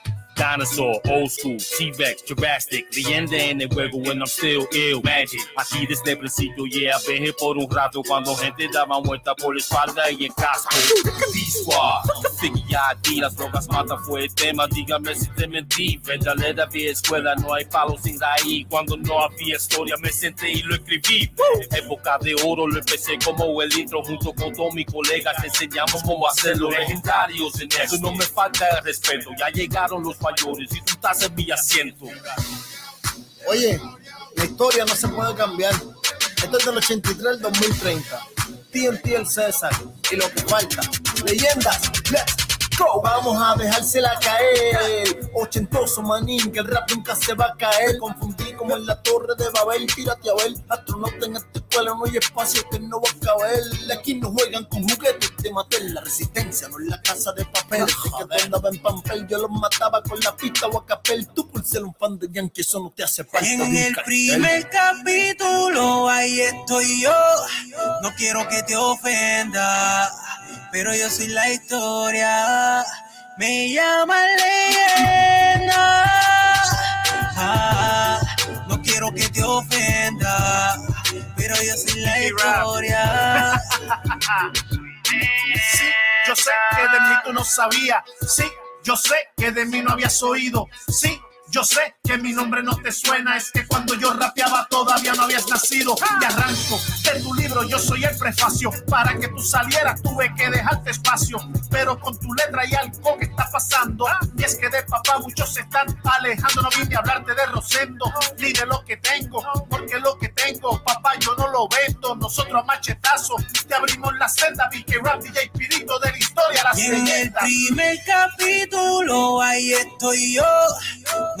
Dinosaur, old school, T-Rex, Jurassic, leyenda en el juego when I'm still ill, magic. Así desde el principio, yeah, here por un rato cuando gente daba vuelta por la espalda y en casco. D-Squad, Figgy ID, las drogas matan fue el tema, dígame si te mentí. Vendale de vieja escuela, no hay palo sin raíz. Cuando no había historia me senté y lo escribí. época de oro lo empecé como el intro junto con todos mis colegas. Enseñamos cómo hacerlo legendarios en eso. No me falta el respeto, ya llegaron los y tú estás en mi asiento. Oye, la historia no se puede cambiar. Esto es del 83 al 2030. TNT el César y lo que falta. Leyendas, let's Vamos a dejársela caer. Ochentoso manín, que el rap nunca se va a caer. Confundí como en la torre de Babel. Tírate a ver, astronauta en esta escuela no hay espacio que no va a caber. Aquí no juegan con juguetes de matar La resistencia no es la casa de papel. Desde que tú andabas en papel, yo los mataba con la pista o a capel. Tú por ser un fan de Yankee, eso no te hace falta. En el primer capítulo, ahí estoy yo. No quiero que te ofenda pero yo soy la historia. Me llama leyenda. Ah, no quiero que te ofenda, pero yo soy la historia. Sí, yo sé que de mí tú no sabías. Sí, yo sé que de mí no habías oído. Sí, Yo sé que mi nombre no te suena, es que cuando yo rapeaba todavía no habías nacido. Y arranco de tu libro, yo soy el prefacio. Para que tú salieras tuve que dejarte espacio. Pero con tu letra hay algo que está pasando. Y es que de papá muchos se están alejando. No vine a hablarte de Rosendo ni de lo que tengo. Porque lo que tengo, papá, yo no lo vendo. Nosotros a machetazo te abrimos la senda. Vi que Rap DJ Pirito de la historia, la en el primer capítulo, ahí estoy yo.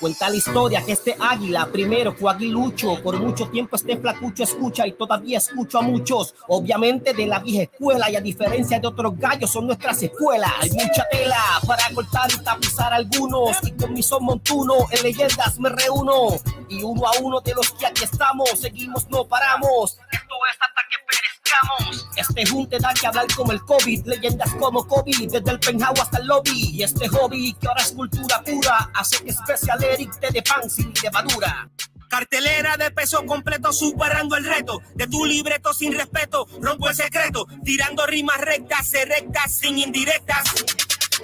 Cuenta la historia que este águila primero fue aguilucho. Por mucho tiempo este flacucho escucha y todavía escucho a muchos. Obviamente de la vieja escuela y a diferencia de otros gallos son nuestras escuelas. Hay mucha tela para cortar y tapizar algunos. Y con mi son montuno en leyendas me reúno. Y uno a uno de los que aquí estamos, seguimos, no paramos. Esto es hasta que perezcamos. Este junte da que hablar como el COVID, leyendas como COVID, desde el penthouse hasta el lobby. Y este hobby que ahora es cultura pura, hace que Special Eric te de pan sin levadura. Cartelera de peso completo, superando el reto. De tu libreto sin respeto, rompo el secreto. Tirando rimas rectas, rectas, sin indirectas.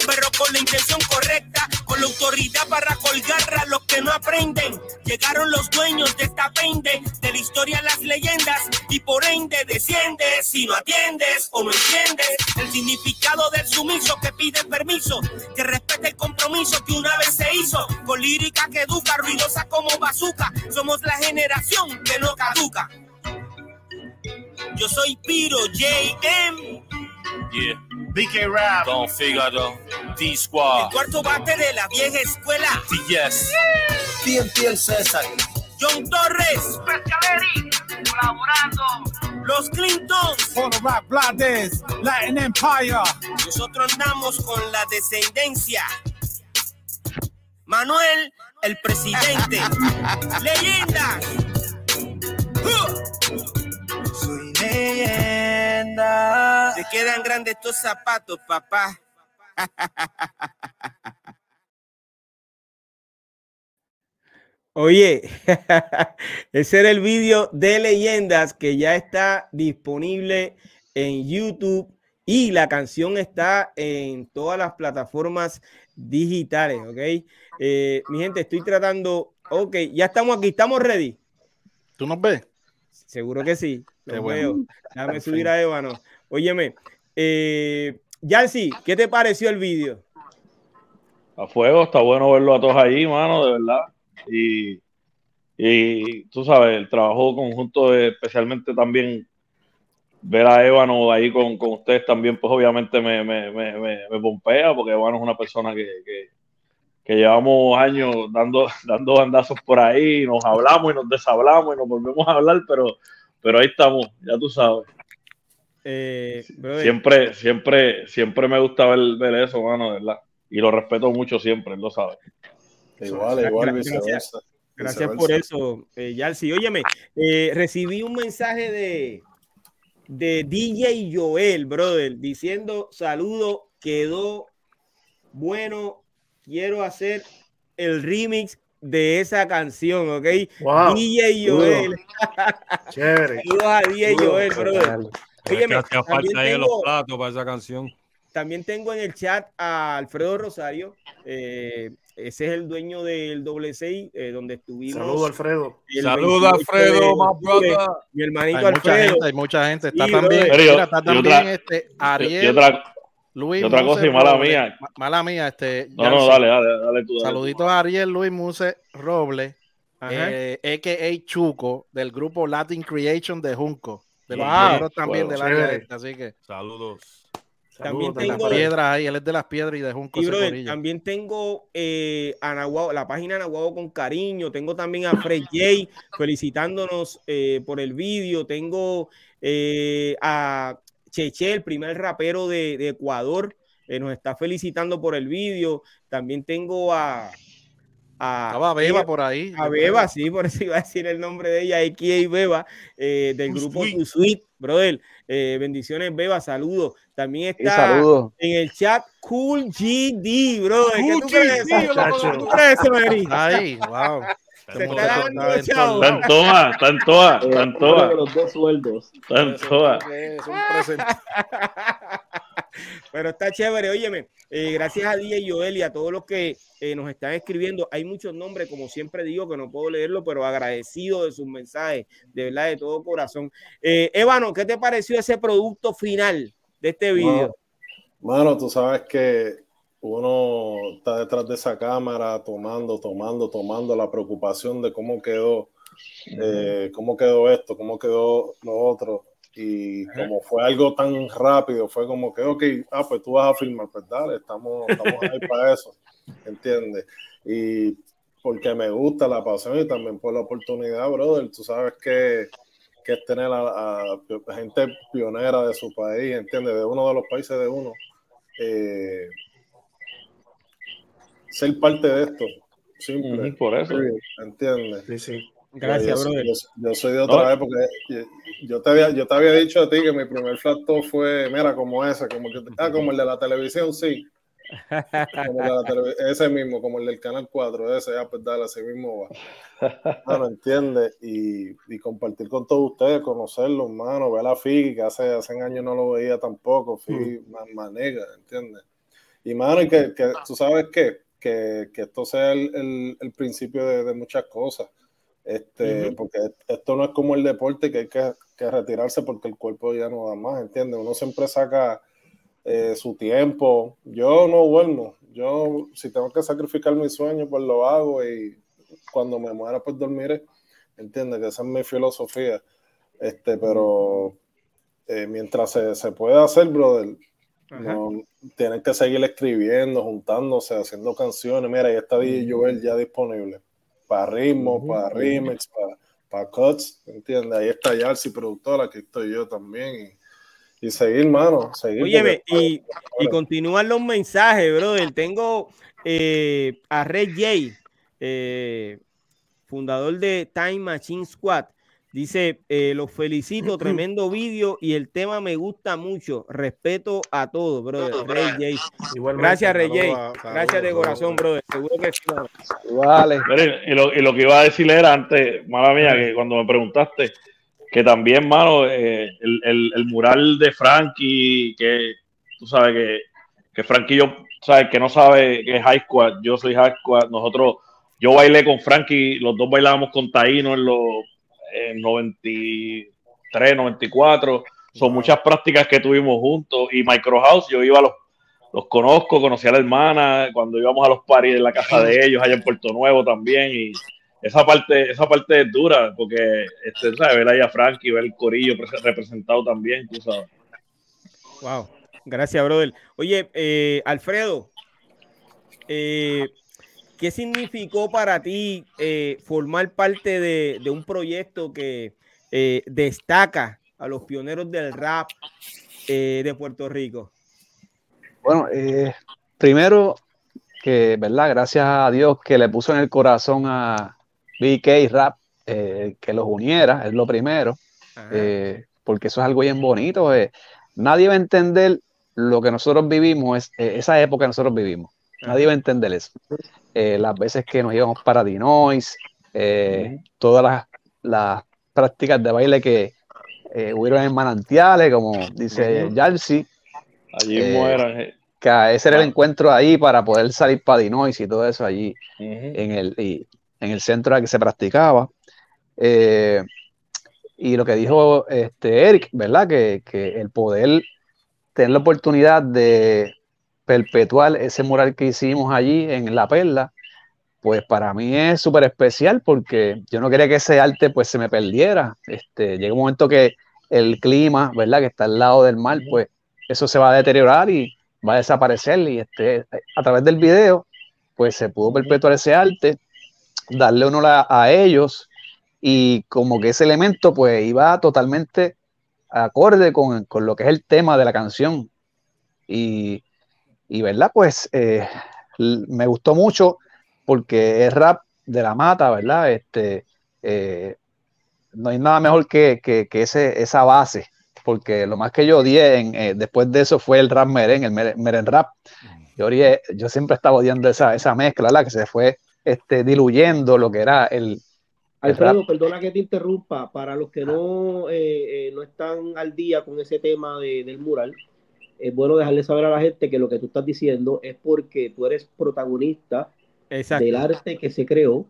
Pero con la intención correcta, con la autoridad para colgar a los que no aprenden. Llegaron los dueños de esta pende, de la historia las leyendas, y por ende desciendes si no atiendes o no entiendes el significado del sumiso que pide permiso, que respete el compromiso que una vez se hizo, con lírica que educa, ruidosa como bazooka. Somos la generación que no caduca. Yo soy Piro JM. Yeah. BK Rap. Don Figaro. D El Squad. cuarto bate de la vieja escuela. Yes. TNT el César. John Torres. Colaborando. Los Clintons. For the Rap Blades, Latin Empire. Nosotros andamos con la descendencia. Manuel, el presidente. Leyenda. Soy leyenda. Te quedan grandes estos zapatos, papá. Oye, ese era el vídeo de leyendas que ya está disponible en YouTube y la canción está en todas las plataformas digitales, ¿ok? Eh, mi gente, estoy tratando, ok, ya estamos aquí, estamos ready. ¿Tú nos ves? Seguro que sí, Bueno. veo. Déjame subir a Ébano. Óyeme, eh, Yancy, ¿qué te pareció el vídeo? a fuego, está bueno verlo a todos ahí, mano, de verdad. Y, y tú sabes, el trabajo conjunto, de- especialmente también ver a Ébano ahí con, con ustedes también, pues obviamente me, me, me, me, me pompea, porque Ébano es una persona que, que, que llevamos años dando, dando bandazos por ahí, nos hablamos y nos deshablamos y nos volvemos a hablar, pero, pero ahí estamos, ya tú sabes. Eh, Siempre, siempre, siempre me gusta ver, ver eso, mano, de verdad. Y lo respeto mucho siempre, él lo sabe. Igual, igual, Gracias. viceversa. Gracias por eso, eh, Yalsi. Óyeme, eh, recibí un mensaje de, de DJ Joel, brother, diciendo saludo, quedó bueno, quiero hacer el remix de esa canción, ¿ok? Wow. DJ Joel. Chévere. Saludos a DJ Joel, brother. Es que Óyeme, hacía también falta ahí los tengo- platos para esa canción. también tengo en el chat a Alfredo Rosario. eh, ese es el dueño del doble seis, eh, donde estuvimos. Saludo, Alfredo. Saludos, 28 Alfredo. Mi hermanito Hay mucha Alfredo. gente, hay mucha gente. Está Sí, también, mira, está también otra- este Y, Ariel, y otra, Luis y otra cosa, y mala Robles. mía. Ma- Mala mía, este. no, no, dale, dale, dale tú. dale tú. Saluditos a Ariel Luis Muse Robles, eh, a.k.a. Chuco, del grupo Latin Creation de Junco. De los Wow. también Wow. del área esta, así que Saludos. También Saludos, de las tengo, piedras ahí, él es de las piedras y de Junco y, brother, también tengo eh, a la página Anahuabo con cariño. Tengo también a Fred J felicitándonos eh, por el vídeo. Tengo eh, a Cheche, el primer rapero de, de Ecuador, eh, nos está felicitando por el vídeo. También tengo a. a Estaba Beba por ahí. A Beba, sí, por eso iba a decir el nombre de ella, X Beba, eh, del Too grupo Sweet. brother. Eh, bendiciones, Beba, saludos. También está en el chat Cool GD, brother. ¿Qué tú crees? ¿Qué tú crees? Ahí, wow. Se está dando. Están todas, están todas, están todas. Los dos sueldos. Están todas. Pero está chévere, óyeme. Eh, gracias a DJ Joel y a todos los que eh, nos están escribiendo. Hay muchos nombres, como siempre digo, que no puedo leerlo, pero agradecido de sus mensajes, de verdad, de todo corazón. Eh, Ébano, ¿qué te pareció ese producto final de este video? Mano, tú sabes que uno está detrás de esa cámara tomando, tomando, tomando la preocupación de cómo quedó, eh, cómo quedó esto, cómo quedó lo otro. Y como fue algo tan rápido, fue como que, ok, ah, pues tú vas a filmar, pues dale, estamos, estamos ahí para eso, ¿entiendes? Y porque me gusta la pasión y también por la oportunidad, brother, tú sabes que, que es tener a, gente pionera de su país, ¿entiendes? De uno de los países de uno. Eh, ser parte de esto, simple. por eso. ¿Entiendes? Sí, sí. Gracias, yo, yo, soy de otra época. Yo, te había, yo te había dicho a ti que mi primer flat fue, mira, como ese, como, que, ah, como el de la televisión, sí. ese mismo, como el del Canal 4, ese, ya, pues dale, ese mismo va. Bueno, entiende y, y, compartir con todos ustedes, conocerlos, mano, ver a Figi, que hace, hace años no lo veía tampoco, Figi, mm. manega, ¿entiendes? Y, mano, y que, que tú sabes qué, que, que esto sea el, el, principio de, de, muchas cosas. Este, Porque esto no es como el deporte que hay que, que, retirarse porque el cuerpo ya no da más, ¿entiendes? Uno siempre saca eh, su tiempo. Yo no duermo. Yo, si tengo que sacrificar mi sueño, pues lo hago y cuando me muera, pues dormiré. ¿Entiendes? Que esa es mi filosofía. Este, pero eh, mientras se, se pueda hacer, brother, no, tienen que seguir escribiendo, juntándose, haciendo canciones. Mira, ahí está DJ Joel ya disponible para ritmo, para remix, para, para cuts, ¿entiendes? Ahí está Yarsi, productora, aquí estoy yo también. Y, seguir, mano, seguir. Óyeme, y, y, continúan los mensajes, brother. Tengo eh, a Red J, eh, fundador de Time Machine Squad. Dice, eh, los felicito, tremendo vídeo y el tema me gusta mucho. Respeto a todos, brother. Rey Gracias, Rey Gracias de corazón, brother. Seguro que sí. Vale. Y lo, y lo, que iba a decirle era antes, mala mía, que cuando me preguntaste, que también, mano, eh, el, el, el, mural de Frankie, que tú sabes que, que Frankie, yo, sabes, que no sabe que es High Squad, yo soy High Squad, nosotros, yo bailé con Frankie, los dos bailábamos con Taino en los en 93, 94. Son muchas prácticas que tuvimos juntos. Y Micro House, yo iba a los, los conozco, conocí a la hermana cuando íbamos a los paris en la casa de ellos, allá en Puerto Nuevo también. Y esa parte, esa parte es dura, porque este, ¿sabes? ver ahí a Frankie, ver el corillo representado también, tú sabes. Wow, gracias, brother. Oye, eh, Alfredo, eh, ¿Qué significó para ti eh, formar parte de, un proyecto que eh, destaca a los pioneros del rap eh, de Puerto Rico? Bueno, primero que, ¿verdad? Gracias a Dios que le puso en el corazón a BK Rap que los uniera, es lo primero, porque eso es algo bien bonito. nadie va a entender lo que nosotros vivimos, esa época que nosotros vivimos. Nadie va a entender eso. Eh, las veces que nos íbamos para Dinois, eh, todas las, prácticas de baile que eh, hubieron en manantiales, como dice Jalsi. Allí mueran. Que ese era el encuentro ahí para poder salir para Dinois y todo eso allí en, el, en el centro en que se practicaba. y lo que dijo este Eric, ¿verdad? Que, que el poder tener la oportunidad de perpetuar ese mural que hicimos allí en La Perla, pues para mí es súper especial porque yo no quería que ese arte pues se me perdiera. Este, llega un momento que el clima, ¿verdad? Que está al lado del mar, pues eso se va a deteriorar y va a desaparecer. Y este, a través del video, pues se pudo perpetuar ese arte, darle honor a, ellos y como que ese elemento pues iba totalmente acorde con, con, lo que es el tema de la canción. Y y verdad, pues eh, me gustó mucho porque es rap de la mata, ¿verdad? Este, eh, no hay nada mejor que, ese, esa base porque lo más que yo odié eh, después de eso fue el rap meren, el meren, rap. Yo, siempre estaba odiando esa, esa mezcla, ¿verdad? Que se fue este, diluyendo lo que era el, Alfredo, perdona que te interrumpa. Para los que no, eh, no están al día con ese tema de- del mural, es bueno dejarle saber a la gente que lo que tú estás diciendo es porque tú eres protagonista Exacto. del arte que se creó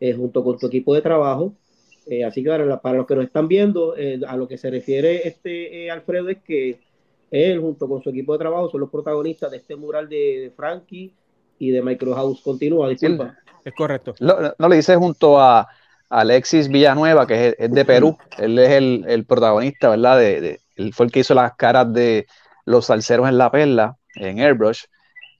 eh, junto con tu equipo de trabajo. Eh, así que para, la- para los que nos están viendo, eh, a lo que se refiere este eh, Alfredo es que él junto con su equipo de trabajo son los protagonistas de este mural de, de Frankie y de Micro House. Continúa, disculpa. Es correcto. Lo- no le hice junto a Alexis Villanueva, que es, es de Perú. Él es el, el protagonista, ¿verdad? De, de- él fue el que hizo las caras de los salseros en la perla, en Airbrush.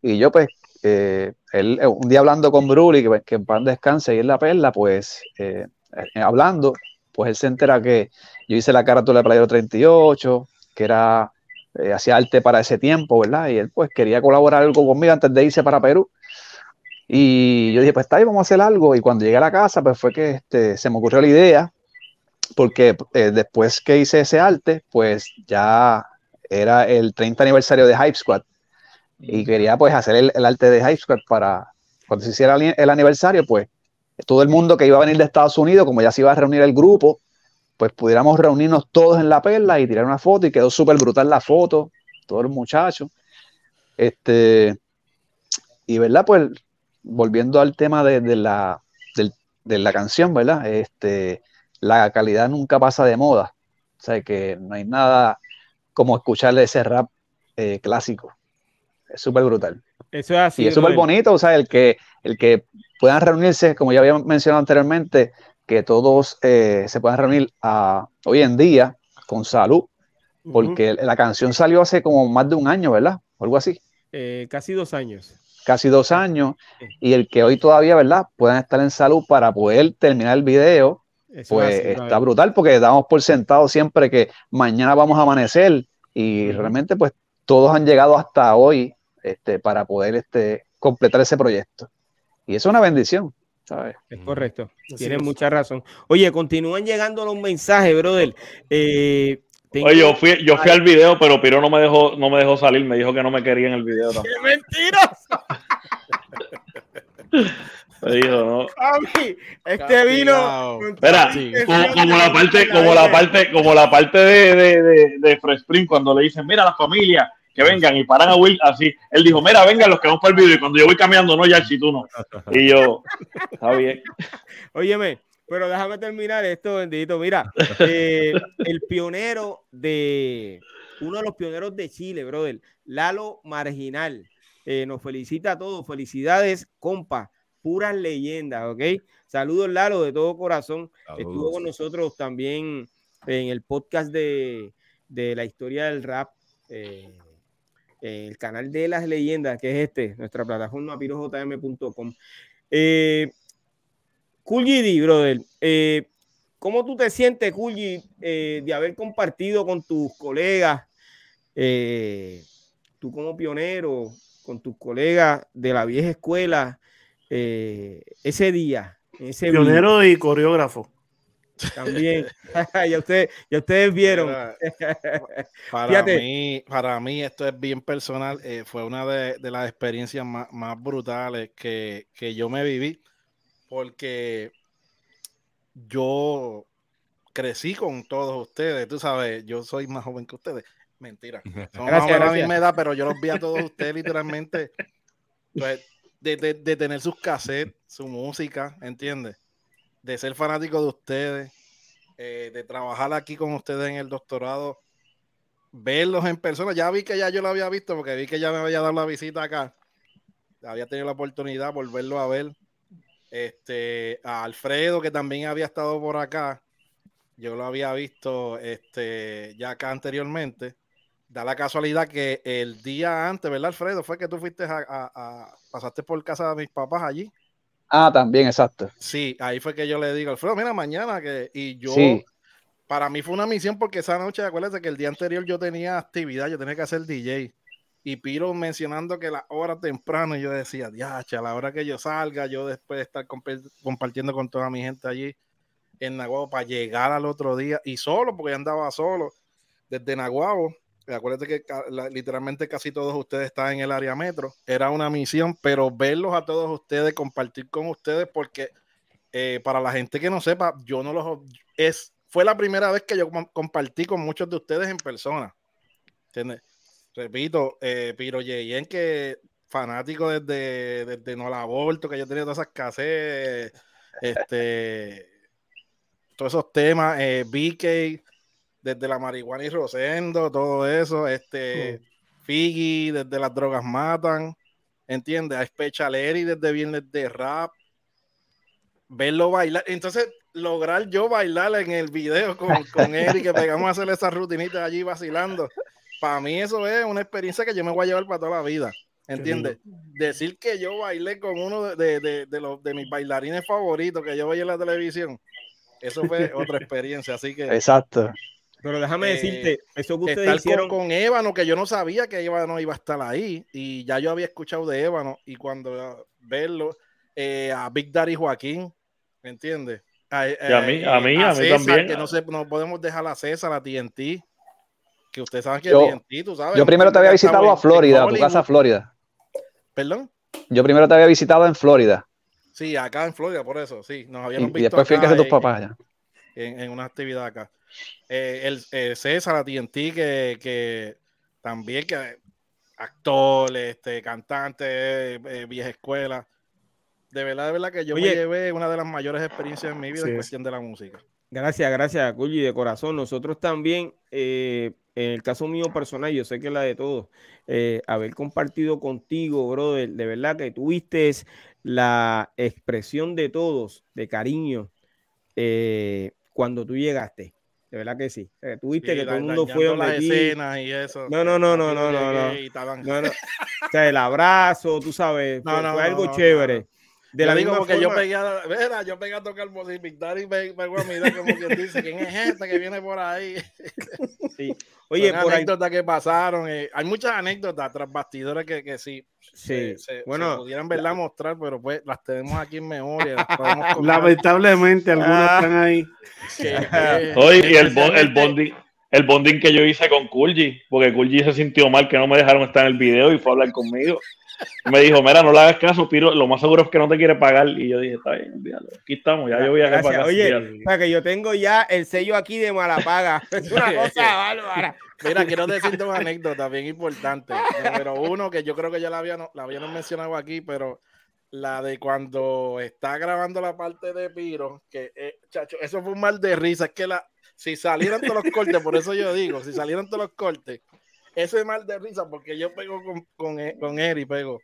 Y yo, pues, eh, él, eh, un día hablando con Bruli, que, en pan descanse ahí en la perla, pues, eh, eh, hablando, pues él se entera que yo hice la carátula de Playero 38, que era, eh, hacía arte para ese tiempo, ¿verdad? Y él, pues, quería colaborar algo conmigo antes de irse para Perú. Y yo dije, pues está ahí, vamos a hacer algo. Y cuando llegué a la casa, pues fue que este, se me ocurrió la idea, porque después que hice ese arte, pues ya era el 30 aniversario de Hype Squad. Y quería pues hacer el, el arte de Hype Squad para cuando se hiciera el, el aniversario, pues todo el mundo que iba a venir de Estados Unidos, como ya se iba a reunir el grupo, pues pudiéramos reunirnos todos en la perla y tirar una foto y quedó súper brutal la foto, todos los muchachos. Este, y verdad, pues volviendo al tema de, de la, del- de la canción, ¿verdad? Este, la calidad nunca pasa de moda. O sea, que no hay nada como escucharle ese rap eh, clásico. Es súper brutal. Eso es así. Y es súper bonito, o sea, el que, el que puedan reunirse, como ya había mencionado anteriormente, que todos eh, se puedan reunir a- hoy en día con salud, porque la canción salió hace como más de un año, ¿verdad? O algo así, Eh, casi dos años. casi dos años, y el que hoy todavía, ¿verdad? Puedan estar en salud para poder terminar el video, Eso pues es así, está brutal, porque damos por sentado siempre que mañana vamos a amanecer, y realmente pues todos han llegado hasta hoy este, para poder este, completar ese proyecto. Y eso es una bendición, ¿sabes? Es correcto. Tienes es. mucha razón. Oye, continúan llegando los mensajes, brother. Eh, tengo- Oye, yo fui, yo fui al video, pero Piro no me dejó, no me dejó salir, me dijo que no me quería en el video. ¡Qué mentiroso! No. Este vino. Espera, como, la parte, como la parte, como la parte de, de, de, de Fresh Spring cuando le dicen, mira la familia, que vengan y paran a Will así. Él dijo, mira, vengan los que vamos para el video. Y cuando yo voy caminando, no, ya si tú no. Y yo, está bien. Óyeme, pero déjame terminar esto, bendito. Mira, eh, el pionero de uno de los pioneros de Chile, brother, Lalo Marginal, eh, nos felicita a todos. Felicidades, compa, puras leyendas, ¿ok? Saludos, Lalo, de todo corazón. Estuvo con nosotros también en el podcast de, de la historia del rap. eh, el canal de las leyendas, que es este, nuestra plataforma pirojm.com. Eh, Cool GD, brother, eh, ¿cómo tú te sientes, Cool G, eh, de haber compartido con tus colegas, eh, tú como pionero, con tus colegas de la vieja escuela, eh, ese día, ese Pionero y coreógrafo. también. ya, ustedes, ya ustedes vieron. Para Fíjate. mí, para mí esto es bien personal. eh, fue una de, de las experiencias más, más brutales que, que yo me viví, porque yo crecí con todos ustedes. Tú sabes, yo soy más joven que ustedes. Mentira. Somos más o Gracias, a la gracias. misma edad, pero yo los vi a todos ustedes literalmente. pues, de, de- de tener sus cassettes, su música, ¿entiendes? De ser fanático de ustedes, eh, de trabajar aquí con ustedes en el doctorado, verlos en persona. Ya vi que ya yo lo había visto porque vi que ya me había dado la visita acá. Había tenido la oportunidad de volverlo a ver. Este, a Alfredo, que también había estado por acá. Yo lo había visto este, ya acá anteriormente. Da la casualidad que el día antes, ¿verdad, Alfredo? Fue que tú fuiste a, a- a- pasaste por casa de mis papás allí. Ah, también, exacto. Sí, ahí fue que yo le digo, Alfredo, mira, mañana que. Y yo, Sí. para mí fue una misión porque esa noche, acuérdate que el día anterior yo tenía actividad, yo tenía que hacer DJ. Y Piro mencionando que la hora temprano, yo decía, diache, a la hora que yo salga, yo después de estar compa- compartiendo con toda mi gente allí en Nahuatl para llegar al otro día y solo, porque yo andaba solo. desde Naguabo. Acuérdate que literalmente casi todos ustedes están en el área metro. Era una misión, pero verlos a todos ustedes, compartir con ustedes, porque eh, para la gente que no sepa, yo no los es fue la primera vez que yo compartí con muchos de ustedes en persona. Repito, eh, Piro Yeyen, que fanático desde, desde No la Aborto, que yo tenía todas esas cassettes, este, todos esos temas, eh, desde la marihuana y Rosendo, todo eso, este, Figgy, desde las drogas matan, ¿entiendes? A Specialeri desde Viernes de Rap, verlo bailar. Entonces, lograr yo bailar en el video con, con él y que pegamos a hacer esas rutinitas allí vacilando. Para mí eso es una experiencia que yo me voy a llevar para toda la vida. ¿Entiendes? Decir que yo bailé con uno de, de, de, los, de mis bailarines favoritos que yo veía en la televisión, eso fue otra experiencia. Así que. Exacto. Pero déjame decirte, eso que ustedes hicieron con, con Ébano, que yo no sabía que Ébano iba a estar ahí, y ya yo había escuchado de Ébano, y cuando verlo, eh, a Big Daddy Joaquín, ¿me entiendes? A, a, a, mí, a mí, a, mí también. Que no, se, no podemos dejar a César, a TNT. Que ustedes saben que yo, TNT, tú sabes. Yo primero te había visitado a Florida, a tu casa Florida. ¿Perdón? Yo primero te había visitado en Florida. Sí, acá en Florida, por eso, sí. Nos habíamos y, visto. Y después fui a casa de tus papás allá. En, en, una actividad acá. Eh, el eh, César, a TNT, que, que también que actor, este, cantante, eh, vieja escuela de verdad, de verdad que yo Oye, me llevé una de las mayores experiencias en mi vida sí, en cuestión de la música. Gracias, gracias, Culli, de corazón. Nosotros también, eh, en el caso mío personal, yo sé que la de todos, eh, haber compartido contigo, brother, de verdad que tuviste la expresión de todos, de cariño, eh, cuando tú llegaste. De verdad que sí. Tuviste que todo el mundo fue escenas y eso. No, no, no, no, no, no, no. No. O sea, el abrazo, tú sabes, fue, algo chévere. De yo la digo misma porque yo forma- pegué a, mira, yo pegué a tocar Big Daddy me pegó a mirar como quien dice, ¿quién es este que viene por ahí? Sí. Oye, Son por ahí- anécdotas que pasaron, eh, hay muchas anécdotas tras bastidores que, que sí, Sí. se, se- Bueno, se pudieran verla mostrar, pero pues las tenemos aquí en memoria. las. Lamentablemente, algunas Ah. están ahí. Que- Oye, y el, bo- el especialmente- bonding, el bonding que yo hice con Kulji, porque Kulji se sintió mal que no me dejaron estar en el video y fue a hablar conmigo. Me dijo, mira, no le hagas caso, Piro, lo más seguro es que no te quiere pagar. Y yo dije, está bien, olvídalo, aquí estamos, ya yo voy a Gracias. para acá. Oye, olvídalo". o sea, que yo tengo ya el sello aquí de Malapaga. Es una cosa bárbara. Mira, quiero decir dos anécdotas bien importantes. Número uno, que yo creo que ya la habían, la habían mencionado aquí, pero la de cuando está grabando la parte de Piro, que, eh, chacho, eso fue un mal de risa. Es que la, si salieran todos los cortes, por eso yo digo, si salieran todos los cortes, ese mal de risa, porque yo pego con, con, e- con Eri, pego.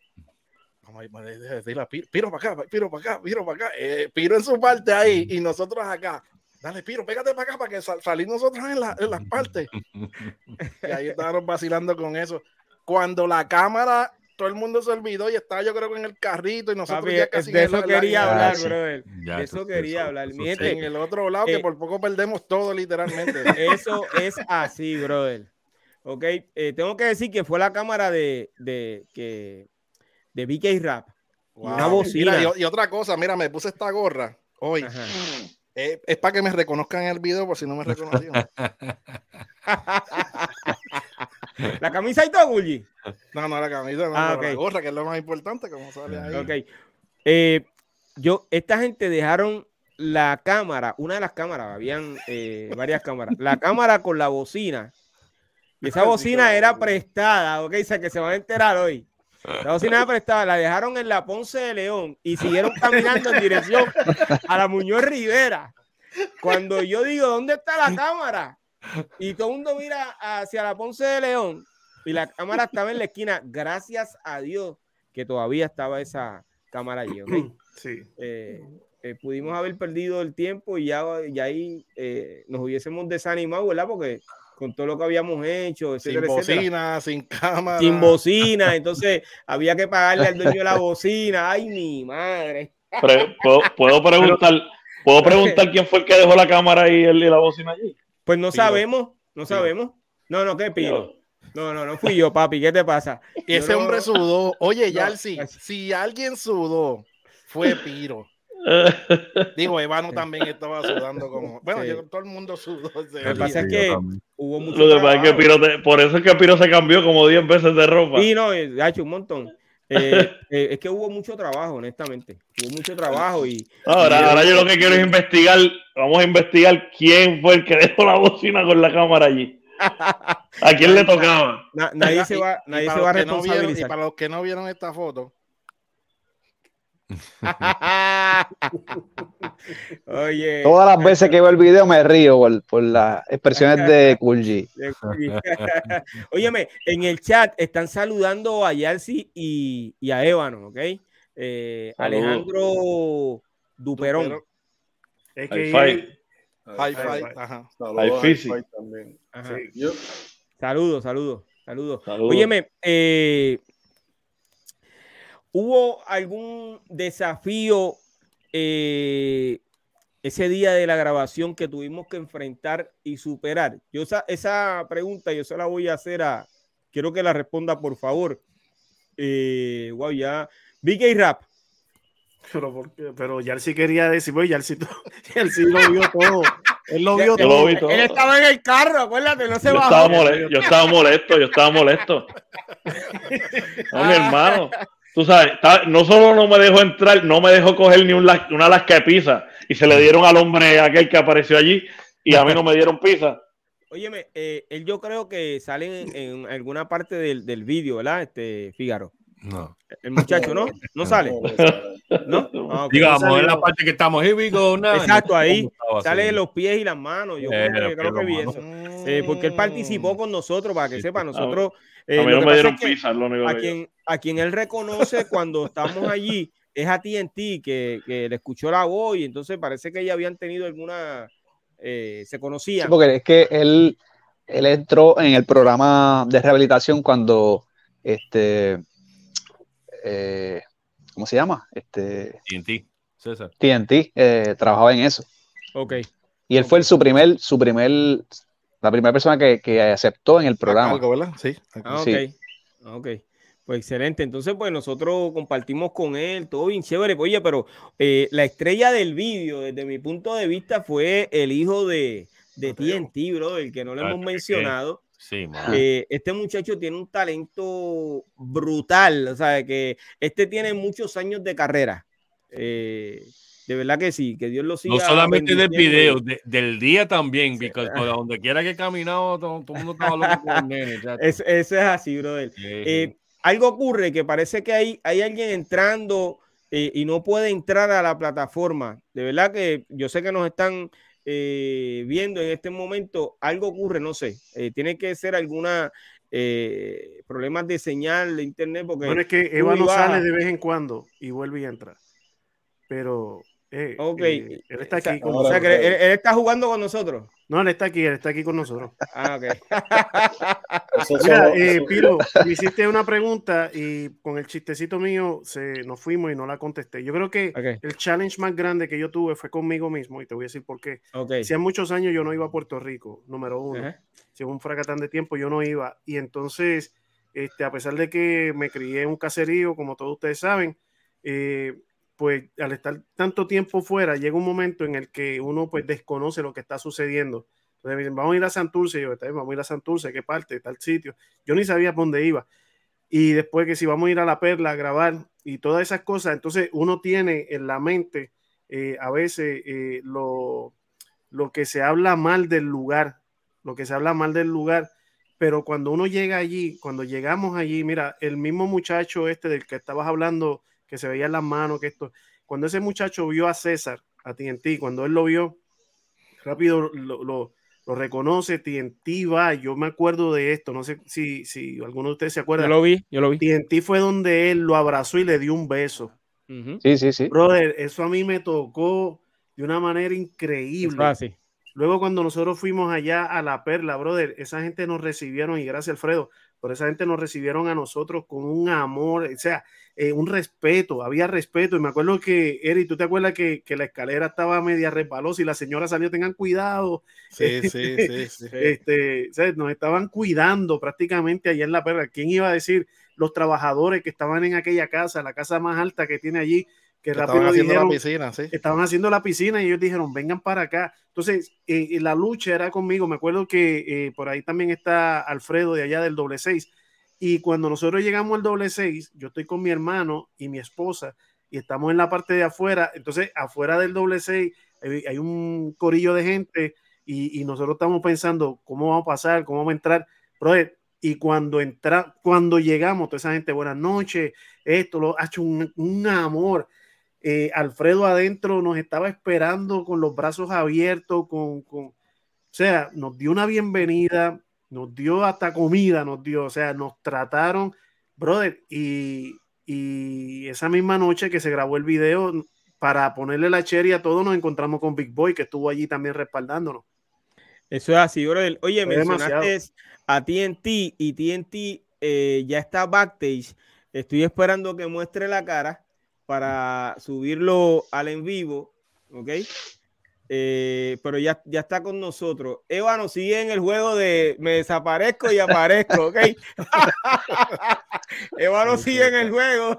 Vamos a ir, decirle Piro, Piro para acá, Piro para acá, Piro para acá. Eh, Piro en su parte ahí y nosotros acá. Dale, Piro, pégate para acá para que sal, nosotros en, la- en las partes. Y ahí estábamos vacilando con eso. Cuando la cámara, todo el mundo se olvidó y estaba yo creo que en el carrito y nosotros Papi, ya es- casi de eso quería la- hablar, sí. brother. De eso quería eso- hablar. eso Mi sí. gente, en el otro lado, que Eh, por poco perdemos todo literalmente. Eso es así, brother. Ok, eh, tengo que decir que fue la cámara de, de, que, de BK Rap. Y Una bocina. Mira, y, y otra cosa, mira, me puse esta gorra hoy. Ajá. Eh, es para que me reconozcan en el video por si no me reconocieron. La camisa y todo, Gulli. No, no, la camisa, no, Ah, la gorra, que es lo más importante, como sale ahí. Ok. Eh, yo, esta gente dejaron la cámara, una de las cámaras, habían eh, varias cámaras, la cámara con la bocina. Y esa bocina era prestada, ok, o sea, que se van a enterar hoy. La bocina era prestada, la dejaron en la Ponce de León y siguieron caminando en dirección a la Muñoz Rivera. Cuando yo digo, ¿dónde está la cámara? Y todo el mundo mira hacia la Ponce de León y la cámara estaba en la esquina. Gracias a Dios que todavía estaba esa cámara allí. Sí. Eh, eh, pudimos haber perdido el tiempo y ya, y ahí eh, nos hubiésemos desanimado, ¿verdad? Porque con todo lo que habíamos hecho, Sin etcétera. bocina, sin cámara. Sin bocina, entonces había que pagarle al dueño de la bocina. Ay, mi madre. ¿puedo, puedo preguntar, ¿puedo preguntar quién fue el que dejó la cámara y, el, y la bocina allí? Pues no Piro. sabemos, no sabemos. No, no, ¿qué piro? No, no, no fui yo, papi. ¿Qué te pasa? Y ese no- hombre sudó. Oye, No, Yalsi, es- si alguien sudó, fue Piro. Digo, Evano también estaba sudando como. Bueno, yo, todo el mundo sudó. Lo que pasa es que hubo mucho. Lo que pasa es que Piro te- por eso es que Piro se cambió como 10 veces de ropa. Sí, no, ha hecho un montón. Eh, eh, es que hubo mucho trabajo, honestamente. Hubo mucho trabajo y. Ahora, y- ahora yo lo que quiero es investigar, vamos a investigar quién fue el que dejó la bocina con la cámara allí. ¿A quién le tocaba? Na- nadie se va, nadie se va a no vieron- y responsabilizar. para los que no vieron esta foto, Oye. Todas las veces que veo el video me río por, por las expresiones de G. Óyeme, en el chat están saludando a Yalsi y, y a Ébano, ¿ok? Eh. Alejandro Duperón. Es High que. Saludos Saludos, saludos, saludos. Saludos. Óyeme, eh, ¿hubo algún desafío eh, ese día de la grabación que tuvimos que enfrentar y superar? Yo esa, esa pregunta yo se la voy a hacer a, quiero que la responda por favor. Eh, wow, ya. BK Rap. Pero, ¿por qué? pero Yarsi quería decir, pues Yarsi, Yarsi lo vio todo. Él lo vio Yo todo. lo vi todo. Él estaba en el carro, acuérdate, no se Yo bajó. estaba, molesto, yo estaba molesto, yo estaba molesto. No, mi hermano. Tú sabes, está- no solo no me dejó entrar, no me dejó coger ni un una lasca de pizza. Y se le dieron al hombre aquel que apareció allí. Y a mí no me dieron pizza. Óyeme, eh, él yo creo que sale en, en alguna parte del, del vídeo, ¿verdad? Este Fígaro. No. El muchacho, ¿no? No sale. ¿No? Ah. Digamos, No en la parte que estamos, here we go now. Exacto, ahí ¿Cómo estaba sale los pies y las manos. Yo Eh, creo, que- creo que vi eso. Eh, porque él participó con nosotros, para que sepa, nosotros. Eh, a mí lo no me dieron pizza, lo único a que quien, a quien él reconoce cuando estamos allí es a TNT, que, que le escuchó la voz y entonces parece que ya habían tenido alguna. eh, se Sí, conocían. porque es que él, él entró en el programa de rehabilitación cuando este eh, ¿cómo se llama? Este TNT, César. TNT eh, trabajaba en eso. Ok. Y él fue el, su primer, su primer, la primera persona que, que aceptó en el programa. Algo, ¿verdad? Sí. Ah, ok. Sí. Ok. Pues excelente. Entonces, pues nosotros compartimos con él, todo bien chévere. Oye, pero eh, la estrella del vídeo, desde mi punto de vista, fue el hijo de, de TNT, bro, el que no lo Ah, hemos ¿qué? mencionado. Sí, man. Eh, este muchacho tiene un talento brutal, o sea, que este tiene muchos años de carrera. Eh, de verdad que sí, que Dios lo siga. No solamente del video, de- del día también, porque por donde quiera que he caminado, todo, todo el mundo estaba loco con el nene. ya. Es- eso es así, brother. Sí, Eh, algo ocurre que parece que hay, hay alguien entrando eh, y no puede entrar a la plataforma. De verdad que yo sé que nos están eh, viendo en este momento. Algo ocurre, no sé. Eh, tiene que ser alguna eh, problemas de señal de internet porque Bueno, es que Eva no sale de vez en cuando y vuelve y entra. Pero eh, Ok. eh, él está O sea- aquí con o sea, que él, él está jugando con nosotros. No, él está aquí, él está aquí con nosotros. Ah, ok. Mira, eh, Piro, me hiciste una pregunta y con el chistecito mío se nos fuimos y no la contesté. Yo creo que Ok. el challenge más grande que yo tuve fue conmigo mismo y te voy a decir por qué. Ok. Hacía muchos años yo no iba a Puerto Rico, número uno. Ajá. Hacía un fracatán de tiempo yo no iba y entonces, este, a pesar de que me crié en un caserío, como todos ustedes saben, eh, pues al estar tanto tiempo fuera, llega un momento en el que uno pues desconoce lo que está sucediendo. Entonces vamos a ir a Santurce, y yo, "Está bien, vamos a ir a Santurce, ¿qué parte? Tal sitio. Yo ni sabía por dónde iba. Y después que si vamos a ir a La Perla a grabar y todas esas cosas, entonces uno tiene en la mente eh, a veces eh, lo, lo que se habla mal del lugar, lo que se habla mal del lugar, pero cuando uno llega allí, cuando llegamos allí, mira, el mismo muchacho este del que estabas hablando, que se veía en las manos, que esto, cuando ese muchacho vio a César, a TNT, cuando él lo vio, rápido lo, lo- lo reconoce, TNT va, yo me acuerdo de esto, no sé si, si alguno de ustedes se acuerda. Yo lo vi, yo lo vi. TNT fue donde él lo abrazó y le dio un beso. Sí, sí, sí. Brother, eso a mí me tocó de una manera increíble. Luego cuando nosotros fuimos allá a La Perla, brother, esa gente nos recibieron, y gracias Alfredo, por esa gente nos recibieron a nosotros con un amor, o sea, eh, un respeto, había respeto. Y me acuerdo que, Eri, ¿tú te acuerdas que, que la escalera estaba media resbalosa y la señora salió, tengan cuidado? Sí, sí, sí, sí. Este, o sea, nos estaban cuidando prácticamente allá en La Perla. ¿Quién iba a decir? Los trabajadores que estaban en aquella casa, la casa más alta que tiene allí, que Estaban haciendo la dijeron, piscina, sí. estaban haciendo la piscina y ellos dijeron, vengan para acá. Entonces, eh, eh, la lucha era conmigo. Me acuerdo que eh, por ahí también está Alfredo de allá del doble seis. Y cuando nosotros llegamos al doble seis, yo estoy con mi hermano y mi esposa y estamos en la parte de afuera. Entonces, afuera del doble seis hay, hay un corillo de gente y, y nosotros estamos pensando cómo vamos a pasar, cómo vamos a entrar. Brother, y cuando entra, cuando llegamos, toda esa gente, buenas noches, esto lo ha hecho un, un amor. Eh, Alfredo adentro nos estaba esperando con los brazos abiertos, con, con, o sea, nos dio una bienvenida, nos dio hasta comida, nos dio, o sea, nos trataron, brother, y, y esa misma noche que se grabó el video, para ponerle la cherry a todos, nos encontramos con Big Boy, que estuvo allí también respaldándonos. Eso es así, brother. Oye, Fue mencionaste demasiado. a TNT y TNT eh, ya está backstage. Estoy esperando que muestre la cara para subirlo al en vivo, ¿ok? Eh, pero ya, ya está con nosotros. Eva nos sigue en el juego de me desaparezco y aparezco, ¿ok? Eva nos sigue en el juego.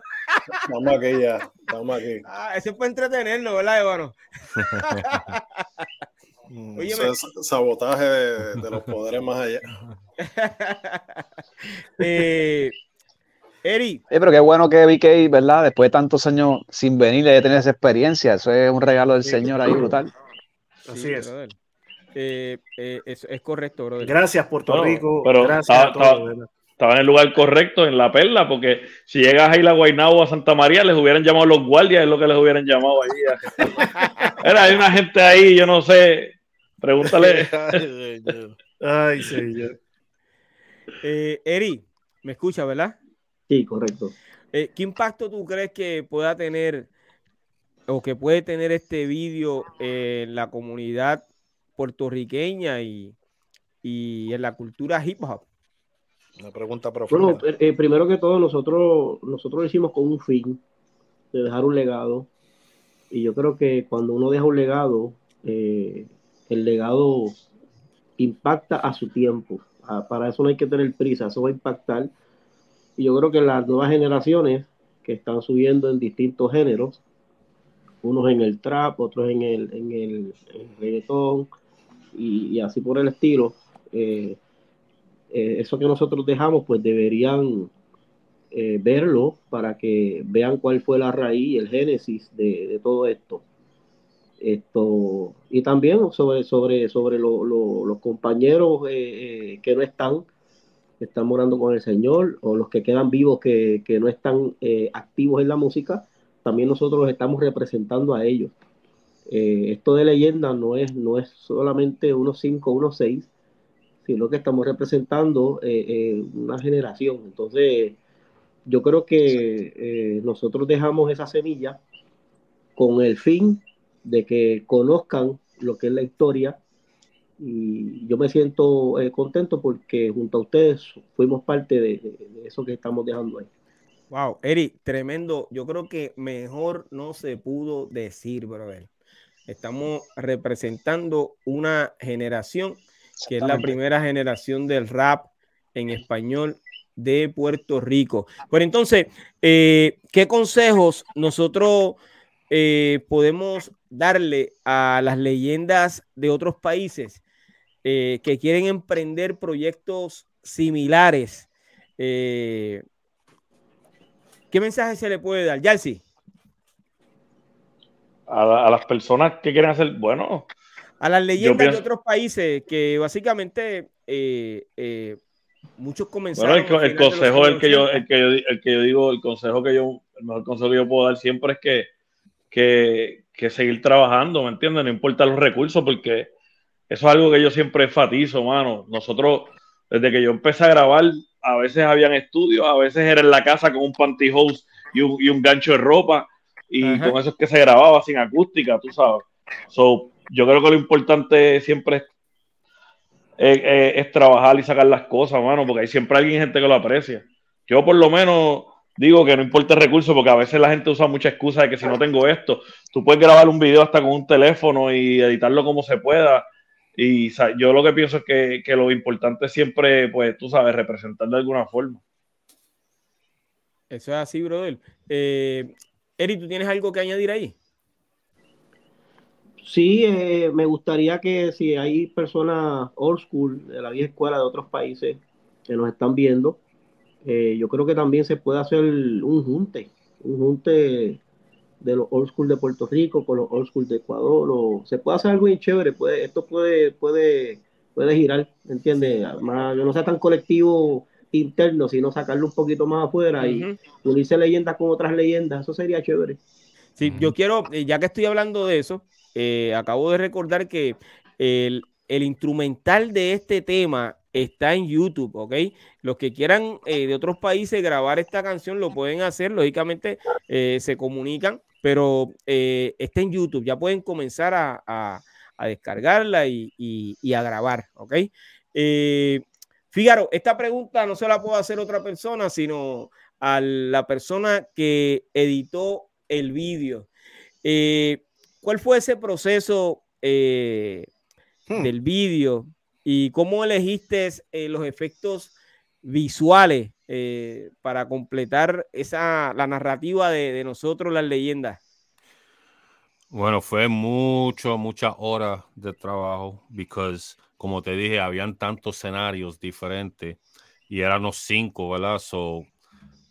Estamos aquí ya, estamos aquí. Ah, ese es para entretenernos, ¿verdad, Evano? Óyeme. Eso es sabotaje de, de los poderes más allá. eh, Eri, Eh, pero qué bueno que BK, ¿verdad? Después de tantos años sin venir, de tener esa experiencia. Eso es un regalo del Sí. Señor ahí brutal. Así Sí, es. Eh, eh, es, es correcto, brother. Gracias, Puerto No, Rico. pero gracias estaba, a todos. estaba- en el lugar correcto, en la perla, porque si llegas ahí a Guaynabo a Santa María, les hubieran llamado los guardias, es lo que les hubieran llamado ahí. Era, hay una gente ahí, yo no sé. Pregúntale. Ay, señor. Eh, Eri, ¿me escucha, verdad? Sí, correcto. Eh, ¿Qué impacto tú crees que pueda tener o que puede tener este vídeo en la comunidad puertorriqueña y, y en la cultura hip hop? Una pregunta profunda. Bueno, eh, eh, primero que todo, nosotros, nosotros lo hicimos con un fin de dejar un legado. Y yo creo que cuando uno deja un legado, eh, el legado impacta a su tiempo. Ah, para eso no hay que tener prisa, eso va a impactar. Y yo creo que las nuevas generaciones que están subiendo en distintos géneros, unos en el trap, otros en el, en el, en reggaetón y, y así por el estilo, eh, eh, eso que nosotros dejamos, pues deberían eh, verlo para que vean cuál fue la raíz, el génesis de, de todo esto. Esto, y también sobre, sobre, sobre lo- lo- los compañeros que no están, que están morando con el Señor, o los que quedan vivos que, que no están eh, activos en la música, también nosotros los estamos representando a ellos. Eh, esto de leyenda no es, no es solamente unos 5, unos 6, sino que estamos representando eh, una generación. Entonces, yo creo que nosotros dejamos esa semilla con el fin de que conozcan lo que es la historia y yo me siento eh, contento porque junto a ustedes fuimos parte de, de- de eso que estamos dejando ahí. Wow, Eri, tremendo. Yo creo que mejor no se pudo decir, brother. Estamos representando una generación que es la primera generación del rap en español de Puerto Rico. Pero entonces, eh, ¿qué consejos nosotros eh, podemos darle a las leyendas de otros países eh, que quieren emprender proyectos similares? Eh, ¿Qué mensaje se le puede dar? Yalsi. A, la- a las personas que quieren hacer, bueno, A las leyendas pienso- de otros países que básicamente eh, muchos Bueno, comenzaron. el, a el consejo, el que, yo, 80. el, que yo, el que yo digo, el consejo que yo, el mejor consejo que yo puedo dar siempre es que, que, que seguir trabajando, ¿me entiendes? No importa los recursos, porque eso es algo que yo siempre enfatizo, mano. Nosotros, desde que yo empecé a grabar, a veces habían estudios, a veces era en la casa con un pantyhose y un, y un gancho de ropa, y Ajá. con eso es que se grababa sin acústica, tú sabes. So, yo creo que lo importante siempre es es, es- es trabajar y sacar las cosas, mano, porque hay siempre alguien gente que lo aprecia. Yo por lo menos digo que no importa el recurso, porque a veces la gente usa mucha excusa de que si no tengo esto, tú puedes grabar un video hasta con un teléfono y editarlo como se pueda. Y yo lo que pienso es que, que lo importante es siempre, pues, tú sabes, representar de alguna forma. Eso es así, brother. Eh, Eri, ¿tú tienes algo que añadir ahí? Sí, eh, me gustaría que si hay personas old school de la vieja escuela de otros países que nos están viendo, eh, yo creo que también se puede hacer un junte, un junte de los old school de Puerto Rico con los old school de Ecuador, o se puede hacer algo bien chévere, puede, esto puede, puede, puede girar, ¿entiendes? Además, no sea tan colectivo interno, sino sacarlo un poquito más afuera y unirse leyendas con otras leyendas, eso sería chévere. Sí, yo quiero, eh, ya que estoy hablando de eso, eh, acabo de recordar que el, el, instrumental de este tema está en YouTube, ¿ok? Los que quieran eh, de otros países grabar esta canción lo pueden hacer, lógicamente se comunican, pero está en YouTube, ya pueden comenzar a, a, a descargarla y, y, y, a grabar, ¿ok? Fíjaro, esta pregunta no se la puedo hacer otra persona, sino a la persona que editó el vídeo. Eh, ¿Cuál fue ese proceso eh, hmm. del vídeo y cómo elegiste eh, los efectos visuales para completar esa, la narrativa de, de nosotros, las leyendas? Bueno, fue mucho, muchas horas de trabajo, because como te dije, habían tantos escenarios diferentes y eran los cinco, ¿verdad? So,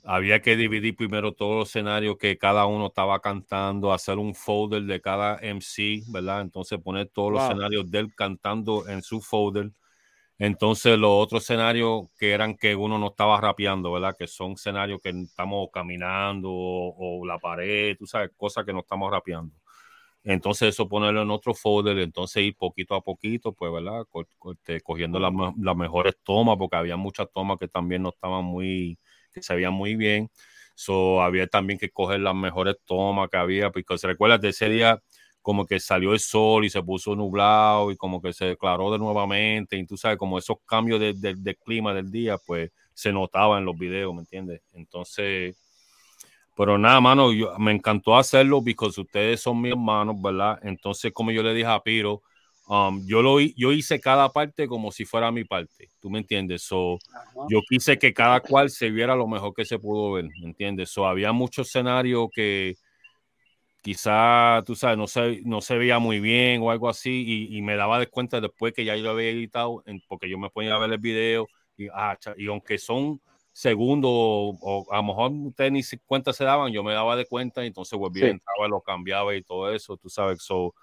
había que dividir primero todos los escenarios que cada uno estaba cantando, hacer un folder de cada MC, ¿verdad? Entonces poner todos los escenarios de él cantando en su folder. Entonces los otros escenarios que eran que uno no estaba rapeando, ¿verdad? Que son escenarios que estamos caminando o, o la pared, tú sabes, cosas que no estamos rapeando. Entonces eso ponerlo en otro folder, entonces ir poquito a poquito, pues, ¿verdad? Este, cogiendo las mejores tomas, porque había muchas tomas que también no estaban muy, que se veían muy bien. So, había también que coger las mejores tomas que había, porque se recuerda de ese día como que salió el sol y se puso nublado y como que se declaró de nuevamente, y tú sabes, como esos cambios de, de clima del día, pues se notaba en los videos, ¿me entiendes? Entonces pero nada, mano, yo, me encantó hacerlo porque ustedes son mis hermanos, ¿verdad? Entonces, como yo le dije a Piro, um, yo, lo, yo hice cada parte como si fuera mi parte, ¿tú me entiendes? So, yo quise que cada cual se viera lo mejor que se pudo ver, ¿me entiendes? So, había muchos escenarios que quizá, tú sabes, no se, no se veía muy bien o algo así y, y me daba de cuenta después que ya yo lo había editado, porque yo me ponía a ver el video y, ah, y aunque son segundo o, a lo mejor ustedes ni cuenta se daban, yo me daba de cuenta y entonces volvía, entraba, lo cambiaba y todo eso, tú sabes. So,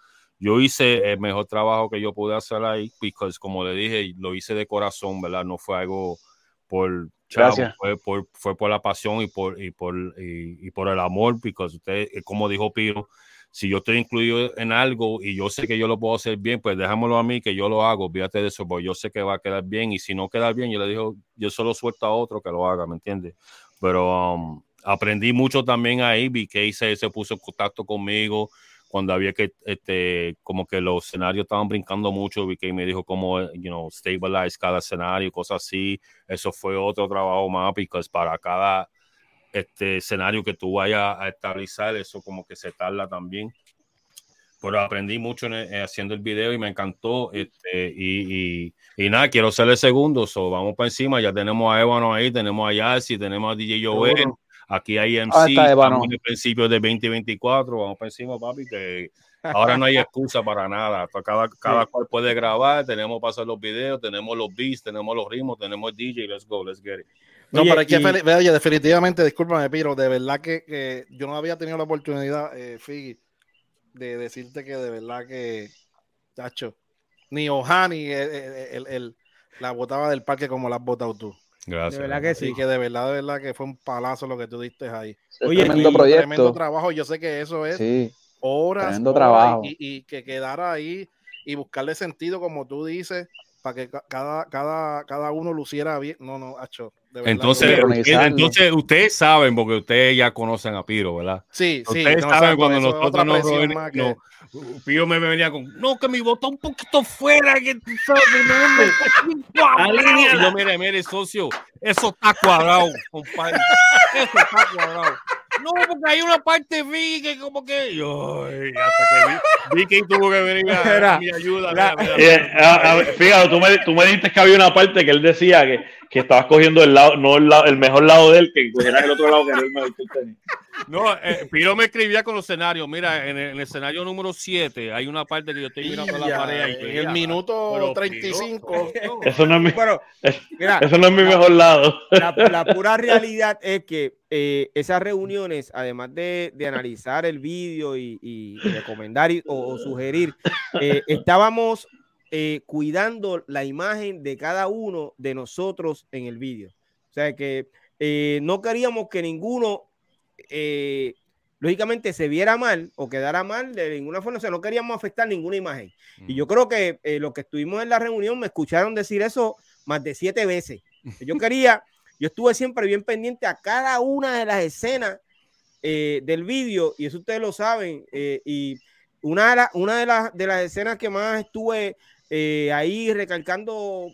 yo hice el mejor trabajo que yo pude hacer ahí, porque como le dije, lo hice de corazón, ¿verdad? No fue algo por chavo, fue por, fue por la pasión y por, y por, y, por el amor, porque usted, como dijo Piro, si yo estoy incluido en algo y yo sé que yo lo puedo hacer bien, pues déjamelo a mí que yo lo hago, fíjate de eso, porque yo sé que va a quedar bien y si no queda bien, yo le digo, yo solo suelto a otro que lo haga, ¿me entiendes? Pero um, aprendí mucho también ahí, vi que se, se puso en contacto conmigo cuando había que, este, como que los escenarios estaban brincando mucho, que me dijo cómo, you know, stabilize cada escenario, cosas así, eso fue otro trabajo más, porque para cada este escenario que tú vayas a estabilizar, eso como que se tarda también. Pero aprendí mucho eh, haciendo el video y me encantó. Este, y, y, nada, quiero ser el segundo. So, vamos para encima. Ya tenemos a Ébano ahí, tenemos a Yassi, tenemos a DJ Joel. Aquí hay MC. Ah, estamos en el principio de 2024. Vamos para encima, papi. Que ahora no hay excusa para nada. Cada, cada cual puede grabar. Tenemos para hacer los videos, tenemos los beats, tenemos los ritmos, tenemos el DJ. Let's go, let's get it. No, pero es que, oye, definitivamente, discúlpame, Piro, de verdad que, yo no había tenido la oportunidad, eh, Figi, de decirte que de verdad que, tacho, ni Ohani el, el, la botaba del parque como la has botado tú. Gracias. De verdad que sí. que de verdad, de verdad que fue un palazo lo que tú diste ahí. Oye, tremendo proyecto. Tremendo trabajo. Yo sé que eso es sí, horas, tremendo trabajo. Y, y, que quedara ahí y buscarle sentido, como tú dices, para que cada, cada, cada uno luciera bien. No, no, hacho. Entonces, entonces ustedes saben, porque ustedes ya conocen a Piro, ¿verdad? Sí, sí. Ustedes saben cuando nosotros nos. No, Piro me venía con, no, que mi voto un poquito fuera, que tú sabes, no, yo, mire, mire, socio, eso está cuadrado, compadre. Eso está cuadrado. No, porque hay una parte vi que como que yo hasta que vi, que tuvo que venir a, mi ayuda. Eh, fíjate, tú me, tú me dijiste que había una parte que él decía que, que estabas cogiendo el lado, no el, lado, el mejor lado de él, que cogieras el otro lado que era el mejor que tenía. No, eh, Piro me escribía con los escenarios. Mira, en el, en el escenario número 7 hay una parte que yo estoy mirando la Ya, pared. y en el minuto pero 35. Eso no es mi, Bueno, es- mira, eso no es mi mejor lado. la, la pura realidad es que eh, esas reuniones, además de, de analizar el vídeo y, y recomendar y- o, o sugerir, eh, estábamos eh, cuidando la imagen de cada uno de nosotros en el vídeo. O sea que eh, no queríamos que ninguno, eh, lógicamente, se viera mal o quedara mal de ninguna forma. O sea, no queríamos afectar ninguna imagen. Y yo creo que eh, los que estuvimos en la reunión me escucharon decir eso más de siete veces. Yo quería, yo estuve siempre bien pendiente a cada una de las escenas eh, del vídeo, y eso ustedes lo saben. eh, y una de, la- una de, las, de las escenas que más estuve ahí recalcando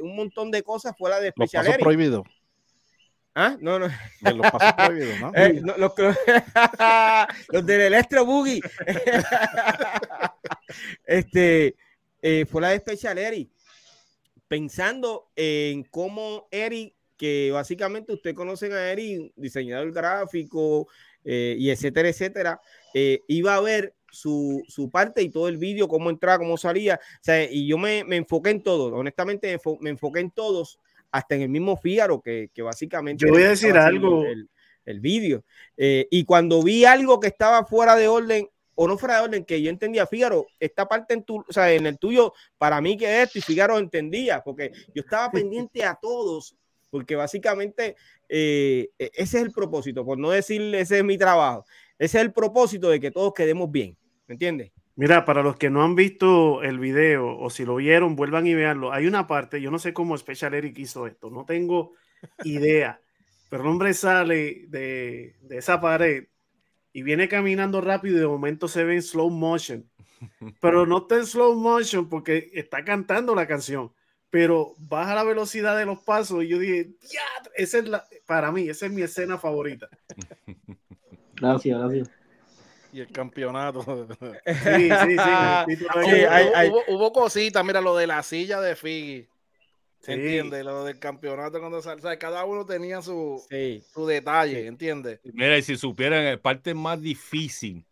un montón de cosas fue la de Special Eric. prohibidos. ¿Ah? No, no. De los pasos prohibidos, ¿no? Eh, no, los, los del Electro Boogie. este eh, fue la de Special Eric. Pensando en cómo Eric, que básicamente usted conocen a Eric, diseñador gráfico eh, y etcétera, etcétera, eh, iba a ver su, su parte y todo el vídeo, cómo entraba, cómo salía. O sea, y yo me, me enfoqué en todo, honestamente me, enfo- me enfoqué en todos, hasta en el mismo Fígaro, que, que básicamente Yo voy a decir algo. el- el vídeo. Eh, y cuando vi algo que estaba fuera de orden, o no fuera de orden, que yo entendía, Fígaro, esta parte en tu, o sea, en el tuyo, para mí que esto, y Fígaro entendía, porque yo estaba pendiente a todos, porque básicamente eh, e- ese es el propósito, por no decir ese es mi trabajo, ese es el propósito de que todos quedemos bien, ¿me entiendes? Mira, para los que no han visto el video o si lo vieron, vuelvan y veanlo. Hay una parte, yo no sé cómo Special Eric hizo esto, no tengo idea, pero el hombre sale de, de esa pared y viene caminando rápido y de momento se ve en slow motion. Pero no está en slow motion porque está cantando la canción, pero baja la velocidad de los pasos y yo dije, "Ya, es la, para mí, esa es mi escena favorita. Gracias, gracias. Y el campeonato. Sí, sí, sí. Hubo, Sí, hay- hay- hubo- hubo cositas, mira lo de la silla de Figgy. Sí. ¿Entiendes? Lo del campeonato cuando sal- o sea, cada uno tenía su, Sí. su detalle, ¿entiendes? Mira, y si supieran, la parte más difícil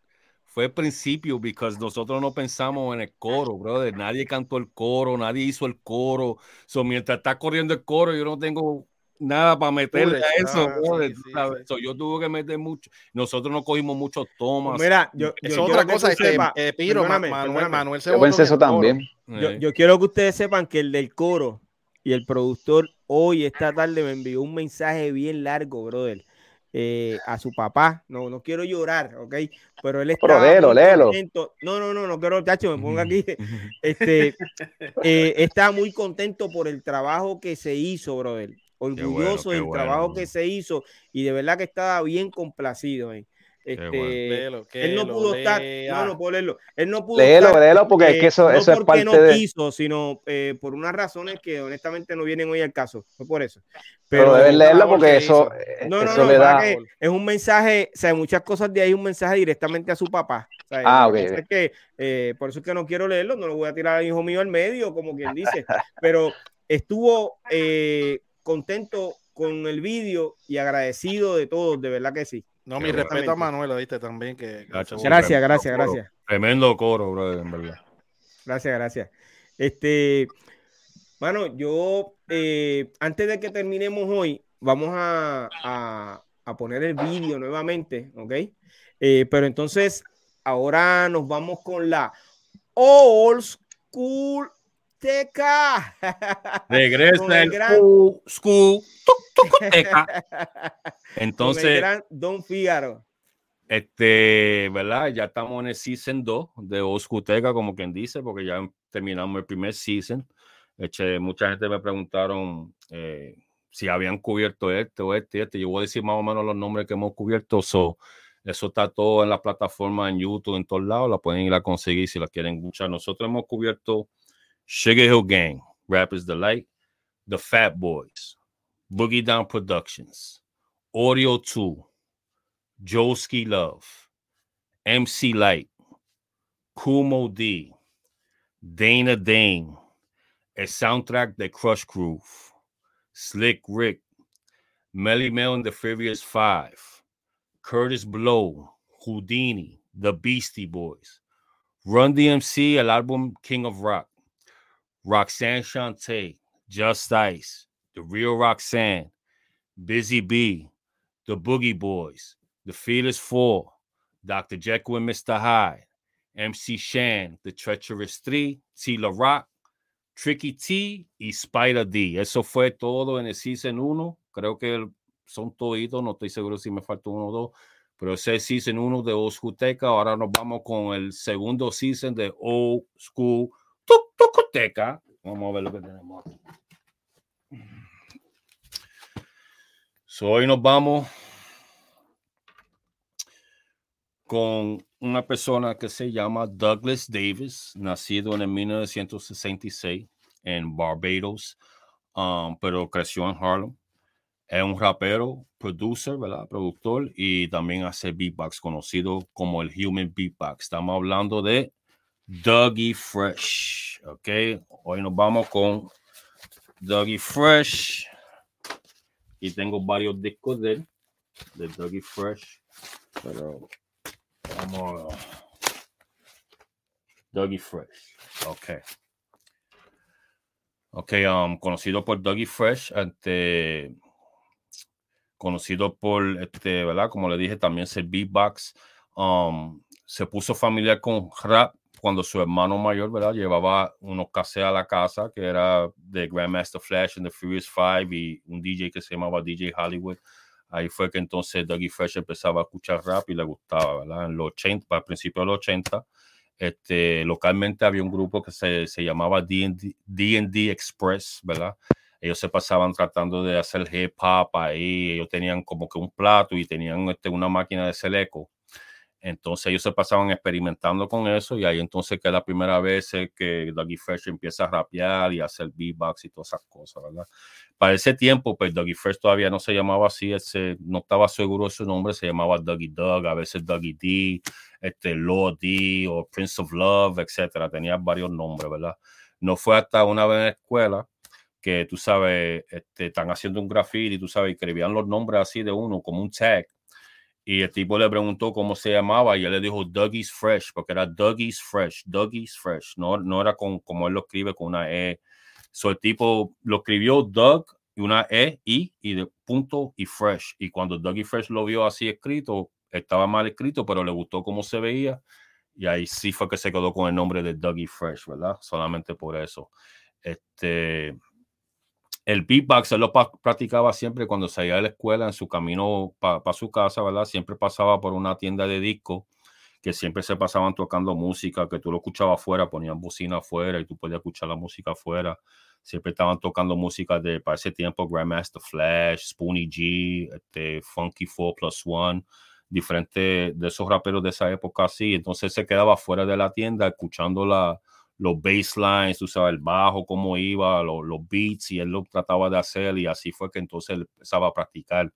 fue el principio, porque nosotros no pensamos en el coro, brother. Nadie cantó el coro, nadie hizo el coro. So, mientras está corriendo el coro, yo no tengo nada para meterle a eso, sí, sí. So, yo tuve que meter mucho. Nosotros no cogimos muchos tomas. Mira, yo, Es yo otra cosa, este, eh, Piro, perdóname, Manuel, perdóname. Manuel se Yo botó pensé en eso también. Yo, Eh, yo quiero que ustedes sepan que el del coro y el productor hoy, esta tarde, me envió un mensaje bien largo, brother, eh, a su papá. No, no quiero llorar, ¿ok? Pero él está. Pero léelo, léelo. No, no, no, no quiero, chacho, me ponga aquí. Este, eh, está muy contento por el trabajo que se hizo, brother. Orgulloso del bueno. trabajo que se hizo y de verdad que estaba bien complacido. eh. Este, bueno. Léelo, que él no lo pudo estar, no, no puedo leerlo. Él no pudo Léelo, estar, léelo, porque es que eso- no eso es porque no parte de- quiso, sino eh, por unas razones que honestamente no vienen hoy al caso. Fue por eso. Pero deben leerlo porque que eso, eh, No, no, eso no, le da. que es un mensaje, o sea, muchas cosas de ahí, un mensaje directamente a su papá. O sea, Ah, lo que ok, pasa ok. es que, eh, por eso es que no quiero leerlo, no lo voy a tirar al hijo mío al medio, como quien dice, pero estuvo eh, contento con el vídeo y agradecido de todos, de verdad que sí. No, Qué mi respeto a Manuel, ¿viste? También que... Gracias, gracias, coro. gracias. Tremendo coro, brother, en verdad. Gracias, gracias. Este, bueno, yo eh, antes de que terminemos hoy, vamos a, a- a poner el vídeo nuevamente, ¿ok? Eh, pero entonces, ahora nos vamos con la Old School Teca. Con Regresa el el gran- tuc. Con el Entonces, gran Don Fígaro. Este, ¿verdad? Ya estamos en el season 2 de Oscuteca, como quien dice, porque ya terminamos el primer season. Este, mucha gente me preguntaron eh, si habían cubierto este o este, este. Yo voy a decir más o menos los nombres que hemos cubierto. So, eso está todo en la plataforma, en YouTube, en todos lados. La pueden ir a conseguir si la quieren escuchar. Nosotros hemos cubierto Sugar Hill Gang, Rappers Delight, The Fat Boys, Boogie Down Productions, Audio 2, Joeski Love, MC Light, Kumo D, Dana Dane, a soundtrack that Crush Groove, Slick Rick, Melly Mel and the Furious Five, Curtis Blow, Houdini, The Beastie Boys, Run DMC, el álbum King of Rock, Roxanne Shante, Just Ice, The Real Roxanne, Busy B, The Boogie Boys, The Fearless Four, Dr. Jekyll and Mr. Hyde, MC Shan, The Treacherous Three, T. La Rock, Tricky T y Spider D. Eso fue todo en el Season 1. Creo que son toditos, no estoy seguro si me falta uno o dos, pero ese es Season 1 de Old School Teca. Ahora nos vamos con el segundo Season de Old School Teca. Vamos a ver lo que tenemos aquí. So, hoy nos vamos con una persona que se llama Douglas Davis, nacido en el 1966 en Barbados, pero creció en Harlem. Es un rapero, producer, ¿verdad? Productor y también hace beatbox, conocido como el Human Beatbox. Estamos hablando de Dougie Fresh, ¿ok? Hoy nos vamos con Dougie Fresh y tengo varios discos de él, de Dougie Fresh, pero vamos Dougie Fresh, ok. Ok, um, conocido por Dougie Fresh, este, conocido por, este, ¿verdad? Como le dije, también ser beatbox. Um, se puso familiar con rap cuando su hermano mayor, ¿verdad? Llevaba unos cassettes a la casa que era de Grandmaster Flash and the Furious Five y un DJ que se llamaba DJ Hollywood. Ahí fue que entonces Dougie Fresh empezaba a escuchar rap y le gustaba, ¿verdad? En los 80, al principio de los 80, este, localmente había un grupo que se, se llamaba D&D Express, ¿verdad? Ellos se pasaban tratando de hacer hip hop ahí, ellos tenían como que un plato y tenían este, una máquina de eco entonces ellos se pasaban experimentando con eso y ahí entonces que es la primera vez que Dougie Fresh empieza a rapear y a hacer beatbox y todas esas cosas, ¿verdad? Para ese tiempo, pues Dougie Fresh todavía no se llamaba así, ese, no estaba seguro de su nombre, se llamaba Dougie Doug, a veces Dougie D, este, Lord D o Prince of Love, etcétera. Tenía varios nombres, ¿verdad? No fue hasta una vez en la escuela que tú sabes, este, están haciendo un graffiti, tú sabes, escribían los nombres así de uno como un tag y el tipo le preguntó cómo se llamaba y él le dijo Dougie's Fresh, porque era Dougie's Fresh, Dougie's Fresh, no, no era con, como él lo escribe con una E. So el tipo lo escribió Doug y una E, I y de punto y Fresh. Y cuando Dougie Fresh lo vio así escrito, estaba mal escrito, pero le gustó cómo se veía. Y ahí sí fue que se quedó con el nombre de Dougie Fresh, ¿verdad? Solamente por eso. Este, el beatbox él lo practicaba siempre cuando salía de la escuela en su camino para su casa, ¿verdad? Siempre pasaba por una tienda de discos que siempre se pasaban tocando música, que tú lo escuchabas afuera, ponían bocina afuera y tú podías escuchar la música afuera. Siempre estaban tocando música de, para ese tiempo, Grandmaster Flash, Spoonie G, este, Funky 4 Plus One, diferentes de esos raperos de esa época así. Entonces se quedaba fuera de la tienda escuchando la, los basslines, tú el bajo, cómo iba, los, beats, y él lo trataba de hacer, y así fue que entonces él empezaba a practicar.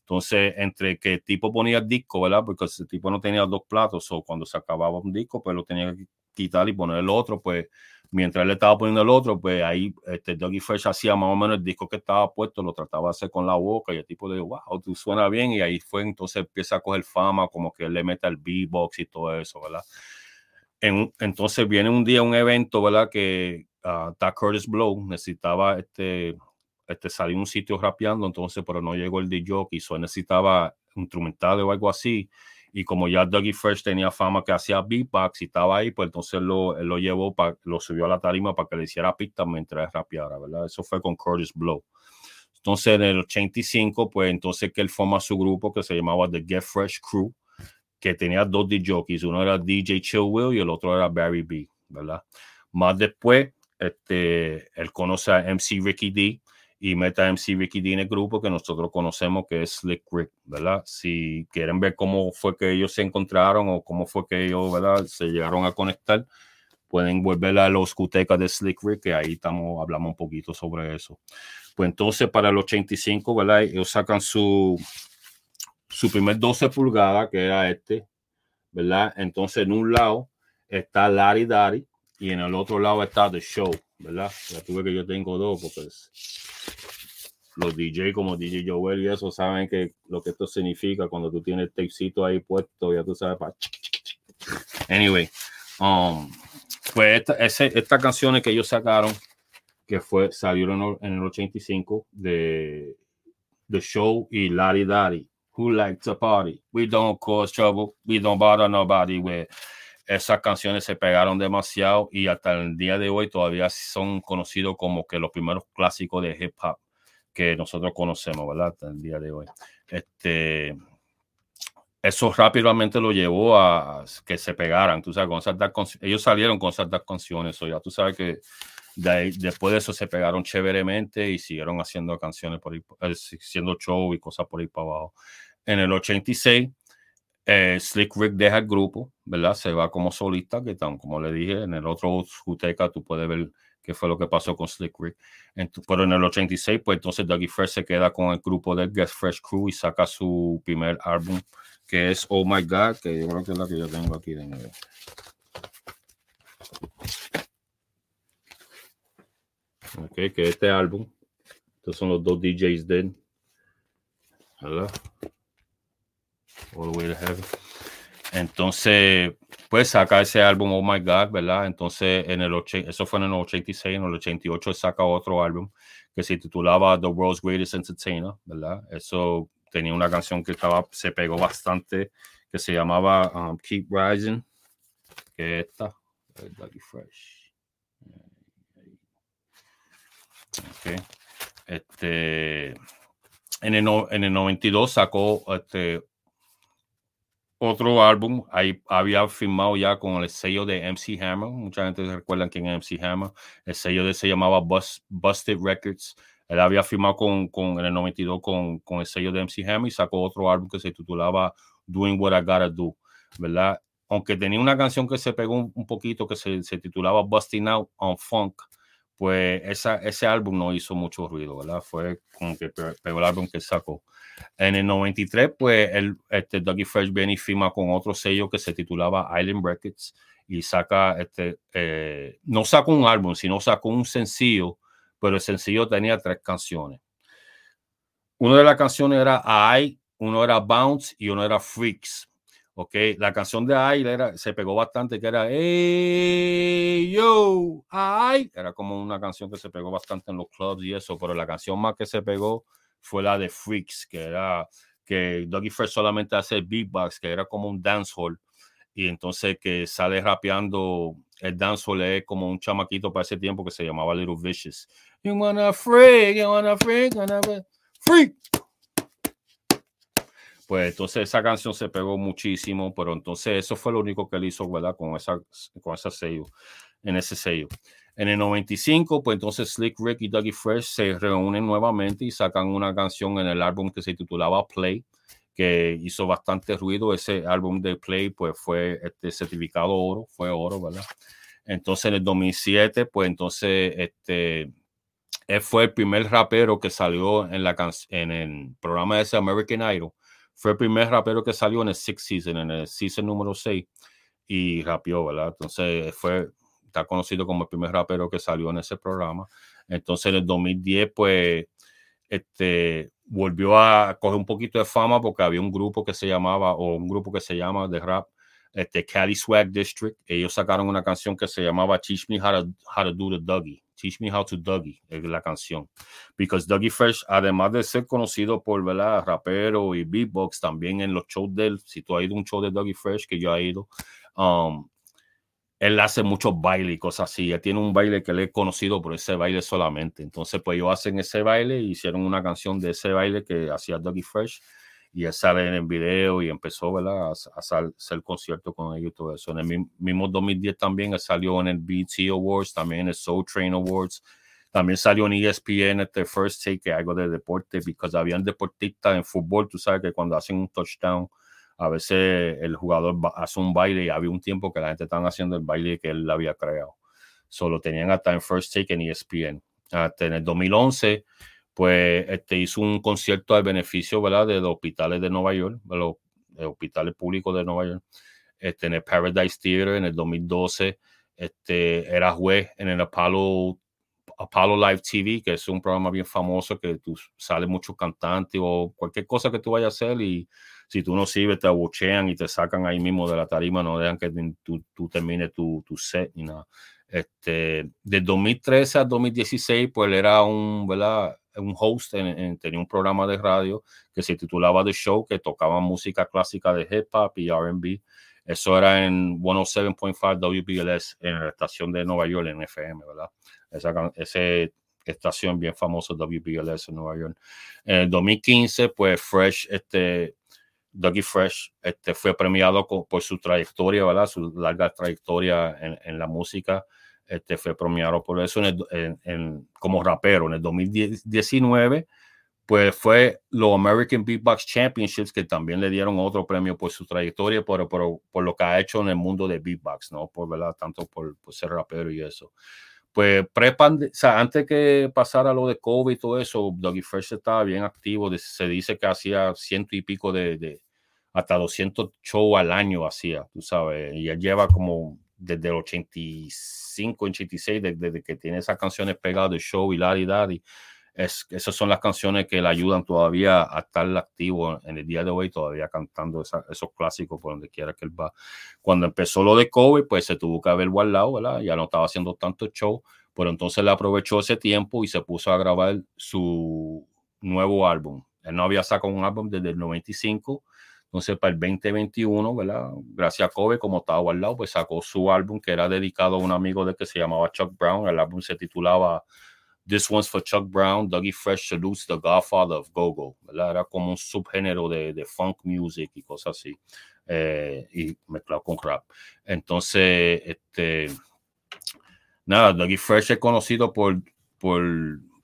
Entonces, entre que el tipo ponía el disco, ¿verdad? Porque ese tipo no tenía dos platos, o cuando se acababa un disco, pues lo tenía que quitar y poner el otro, pues mientras él le estaba poniendo el otro, pues ahí este Dougie Fresh hacía más o menos el disco que estaba puesto, lo trataba de hacer con la boca y el tipo le dijo, wow, tú suena bien, y ahí fue entonces empieza a coger fama, como que él le mete el beatbox y todo eso, ¿verdad? Entonces viene un día un evento, ¿verdad? Que uh, Curtis Blow necesitaba este, este salir un sitio rapeando, entonces, pero no llegó el DJ, so necesitaba instrumental o algo así. Y como ya Dougie Fresh tenía fama que hacía beatbox y estaba ahí, pues entonces lo, él lo llevó, para lo subió a la tarima para que le hiciera pista mientras rapeara, ¿verdad? Eso fue con Curtis Blow. Entonces en el 85, pues entonces que él forma su grupo que se llamaba The Get Fresh Crew que tenía dos DJs, uno era DJ Chill Will y el otro era Barry B, ¿verdad? Más después, este, él conoce a MC Ricky D y mete a MC Ricky D en el grupo que nosotros conocemos que es Slick Rick, ¿verdad? Si quieren ver cómo fue que ellos se encontraron o cómo fue que ellos, ¿verdad? Se llegaron a conectar, pueden volver a los cutecas de Slick Rick, que ahí estamos, hablamos un poquito sobre eso. Pues entonces para el 85, ¿verdad? Ellos sacan su, su primer 12 pulgadas, que era este, ¿verdad? Entonces, en un lado está Larry Daddy y en el otro lado está The Show, ¿verdad? Ya tuve que yo tengo dos porque los DJ como DJ Joel y eso saben que lo que esto significa cuando tú tienes el tapecito ahí puesto, ya tú sabes para... Anyway, um, pues esta, ese, estas canciones que ellos sacaron, que fue, salieron en el 85 de The Show y Lari Daddy. Who likes to party? We don't cause trouble. We don't bother nobody. With esas canciones se pegaron demasiado y hasta el día de hoy todavía son conocidos como que los primeros clásicos de hip hop que nosotros conocemos, ¿verdad? Hasta el día de hoy. Este, eso rápidamente lo llevó a que se pegaran, tú sabes, con ellos salieron con ciertas canciones, o ya tú sabes que después de eso se pegaron chéveremente y siguieron haciendo canciones por ahí, haciendo show y cosas por ahí para abajo. En el 86 eh, Slick Rick deja el grupo, ¿verdad? Se va como solista, que tan, como le dije, en el otro Juteca tú puedes ver qué fue lo que pasó con Slick Rick. pero en el 86, pues entonces Dougie Fresh se queda con el grupo de Get Fresh Crew y saca su primer álbum, que es Oh My God, que yo creo que es la que yo tengo aquí de nuevo. Ok, que este álbum, estos son los dos DJs de ¿verdad? All the way to heaven. Entonces, pues saca ese álbum Oh My God, ¿verdad? Entonces, en el eso fue en el 86, en el 88 saca otro álbum que se titulaba The World's Greatest Entertainer, ¿verdad? Eso tenía una canción que estaba, se pegó bastante, que se llamaba um, Keep Rising, que esta, Fresh. Okay. Este, en el, en el 92 sacó este, otro álbum, ahí había firmado ya con el sello de MC Hammer. Mucha gente se recuerda quién es MC Hammer. El sello de se llamaba Busted Records. Él había firmado con, con, en el 92 con, con el sello de MC Hammer y sacó otro álbum que se titulaba Doing What I Gotta Do, ¿verdad? Aunque tenía una canción que se pegó un, poquito que se, se, titulaba Busting Out on Funk, pues ese álbum no hizo mucho ruido, ¿verdad? Fue como que el álbum que sacó. En el 93, pues el, este, Dougie Fresh viene y firma con otro sello que se titulaba Island Records y saca, este, eh, no sacó un álbum, sino sacó un sencillo, pero el sencillo tenía tres canciones. Una de las canciones era I, uno era Bounce y uno era Freaks. Ok, la canción de era, se pegó bastante, que era Hey Yo, I. Era como una canción que se pegó bastante en los clubs y eso, pero la canción más que se pegó fue la de Freaks, que era que Dougie Fresh solamente hace beatbox, que era como un dancehall, y entonces que sale rapeando el dancehall es como un chamaquito para ese tiempo que se llamaba Little Vicious. You wanna freak, you wanna freak, wanna freak. Pues entonces esa canción se pegó muchísimo, pero entonces eso fue lo único que él hizo, ¿verdad? Con esa, con ese sello, en ese sello. En el 95, pues entonces Slick Rick y Dougie Fresh se reúnen nuevamente y sacan una canción en el álbum que se titulaba Play, que hizo bastante ruido. Ese álbum de Play, pues fue este certificado oro, fue oro, ¿verdad? Entonces en el 2007, pues entonces este, él fue el primer rapero que salió en, la en el programa de ese American Idol. Fue el primer rapero que salió en el Six Season, en el season número 6, y rapeó, ¿verdad? Entonces fue está conocido como el primer rapero que salió en ese programa. Entonces en el 2010, pues, este, volvió a coger un poquito de fama porque había un grupo que se llamaba, o un grupo que se llama de rap, este, Cali Swag District. Ellos sacaron una canción que se llamaba Teach Me How to, how to Do the Dougie. Teach Me How to Dougie, es la canción. Because Dougie Fresh, además de ser conocido por, ¿verdad? Rapero y beatbox, también en los shows de él, si tú has ido un show de Dougie Fresh, que yo he ido, um, él hace muchos bailes y cosas así. Él tiene un baile que le he conocido por ese baile solamente. Entonces, pues ellos hacen ese baile y hicieron una canción de ese baile que hacía Dougie Fresh y él sale en el video y empezó ¿verdad? a, hacer concierto con ellos y todo eso. En el mismo 2010 también él salió en el BT Awards, también en el Soul Train Awards. También salió en ESPN este First Take, que algo de deporte, porque habían deportistas en fútbol, tú sabes que cuando hacen un touchdown, a veces el jugador hace un baile y había un tiempo que la gente estaba haciendo el baile que él había creado. Solo tenían hasta en First Take en ESPN. Hasta en el 2011, pues este, hizo un concierto al beneficio ¿verdad? de los hospitales de Nueva York, de los, hospitales públicos de Nueva York. Este, en el Paradise Theater en el 2012, este, era juez en el Apollo Apollo Live TV, que es un programa bien famoso que tú sale muchos cantantes o cualquier cosa que tú vayas a hacer y si tú no sirves te abuchean y te sacan ahí mismo de la tarima, no dejan que tú, tú termines tu, tu set ni nada. Este, del 2013 al 2016, pues él era un, ¿verdad? Un host, en, tenía un programa de radio que se titulaba The Show, que tocaba música clásica de hip hop y RB. Eso era en 107.5 WBLS, en la estación de Nueva York, en FM, ¿verdad? Esa, esa estación bien famosa, WBLS en Nueva York. En 2015, pues Fresh, este, Dougie Fresh, este, fue premiado por su trayectoria, ¿verdad? Su larga trayectoria en, en la música este, fue premiado por eso en como rapero. En el 2019, pues fue los American Beatbox Championships que también le dieron otro premio por su trayectoria, por, por, por lo que ha hecho en el mundo de beatbox, ¿no? Por, ¿verdad? Tanto por, por ser rapero y eso. Pues pre o sea, antes que pasara lo de COVID y todo eso, Dougie Fresh estaba bien activo. Se dice que hacía ciento y pico de, de hasta 200 shows al año hacía, tú sabes, y él lleva como desde el 85, 86, desde, que tiene esas canciones pegadas de show y la y es, esas son las canciones que le ayudan todavía a estar activo en el día de hoy, todavía cantando esos clásicos por donde quiera que él va. Cuando empezó lo de COVID, pues se tuvo que haber guardado, ¿verdad? Ya no estaba haciendo tanto show, pero entonces le aprovechó ese tiempo y se puso a grabar su nuevo álbum. Él no había sacado un álbum desde el 95 entonces, para el 2021, ¿verdad? Gracias a Kobe, como estaba al lado, pues sacó su álbum que era dedicado a un amigo de que se llamaba Chuck Brown. El álbum se titulaba This One's for Chuck Brown, Dougie Fresh Salutes the Godfather of Go-Go. Era como un subgénero de, de funk music y cosas así, eh, y mezclado con rap. Entonces, este, nada, Dougie Fresh es conocido por, por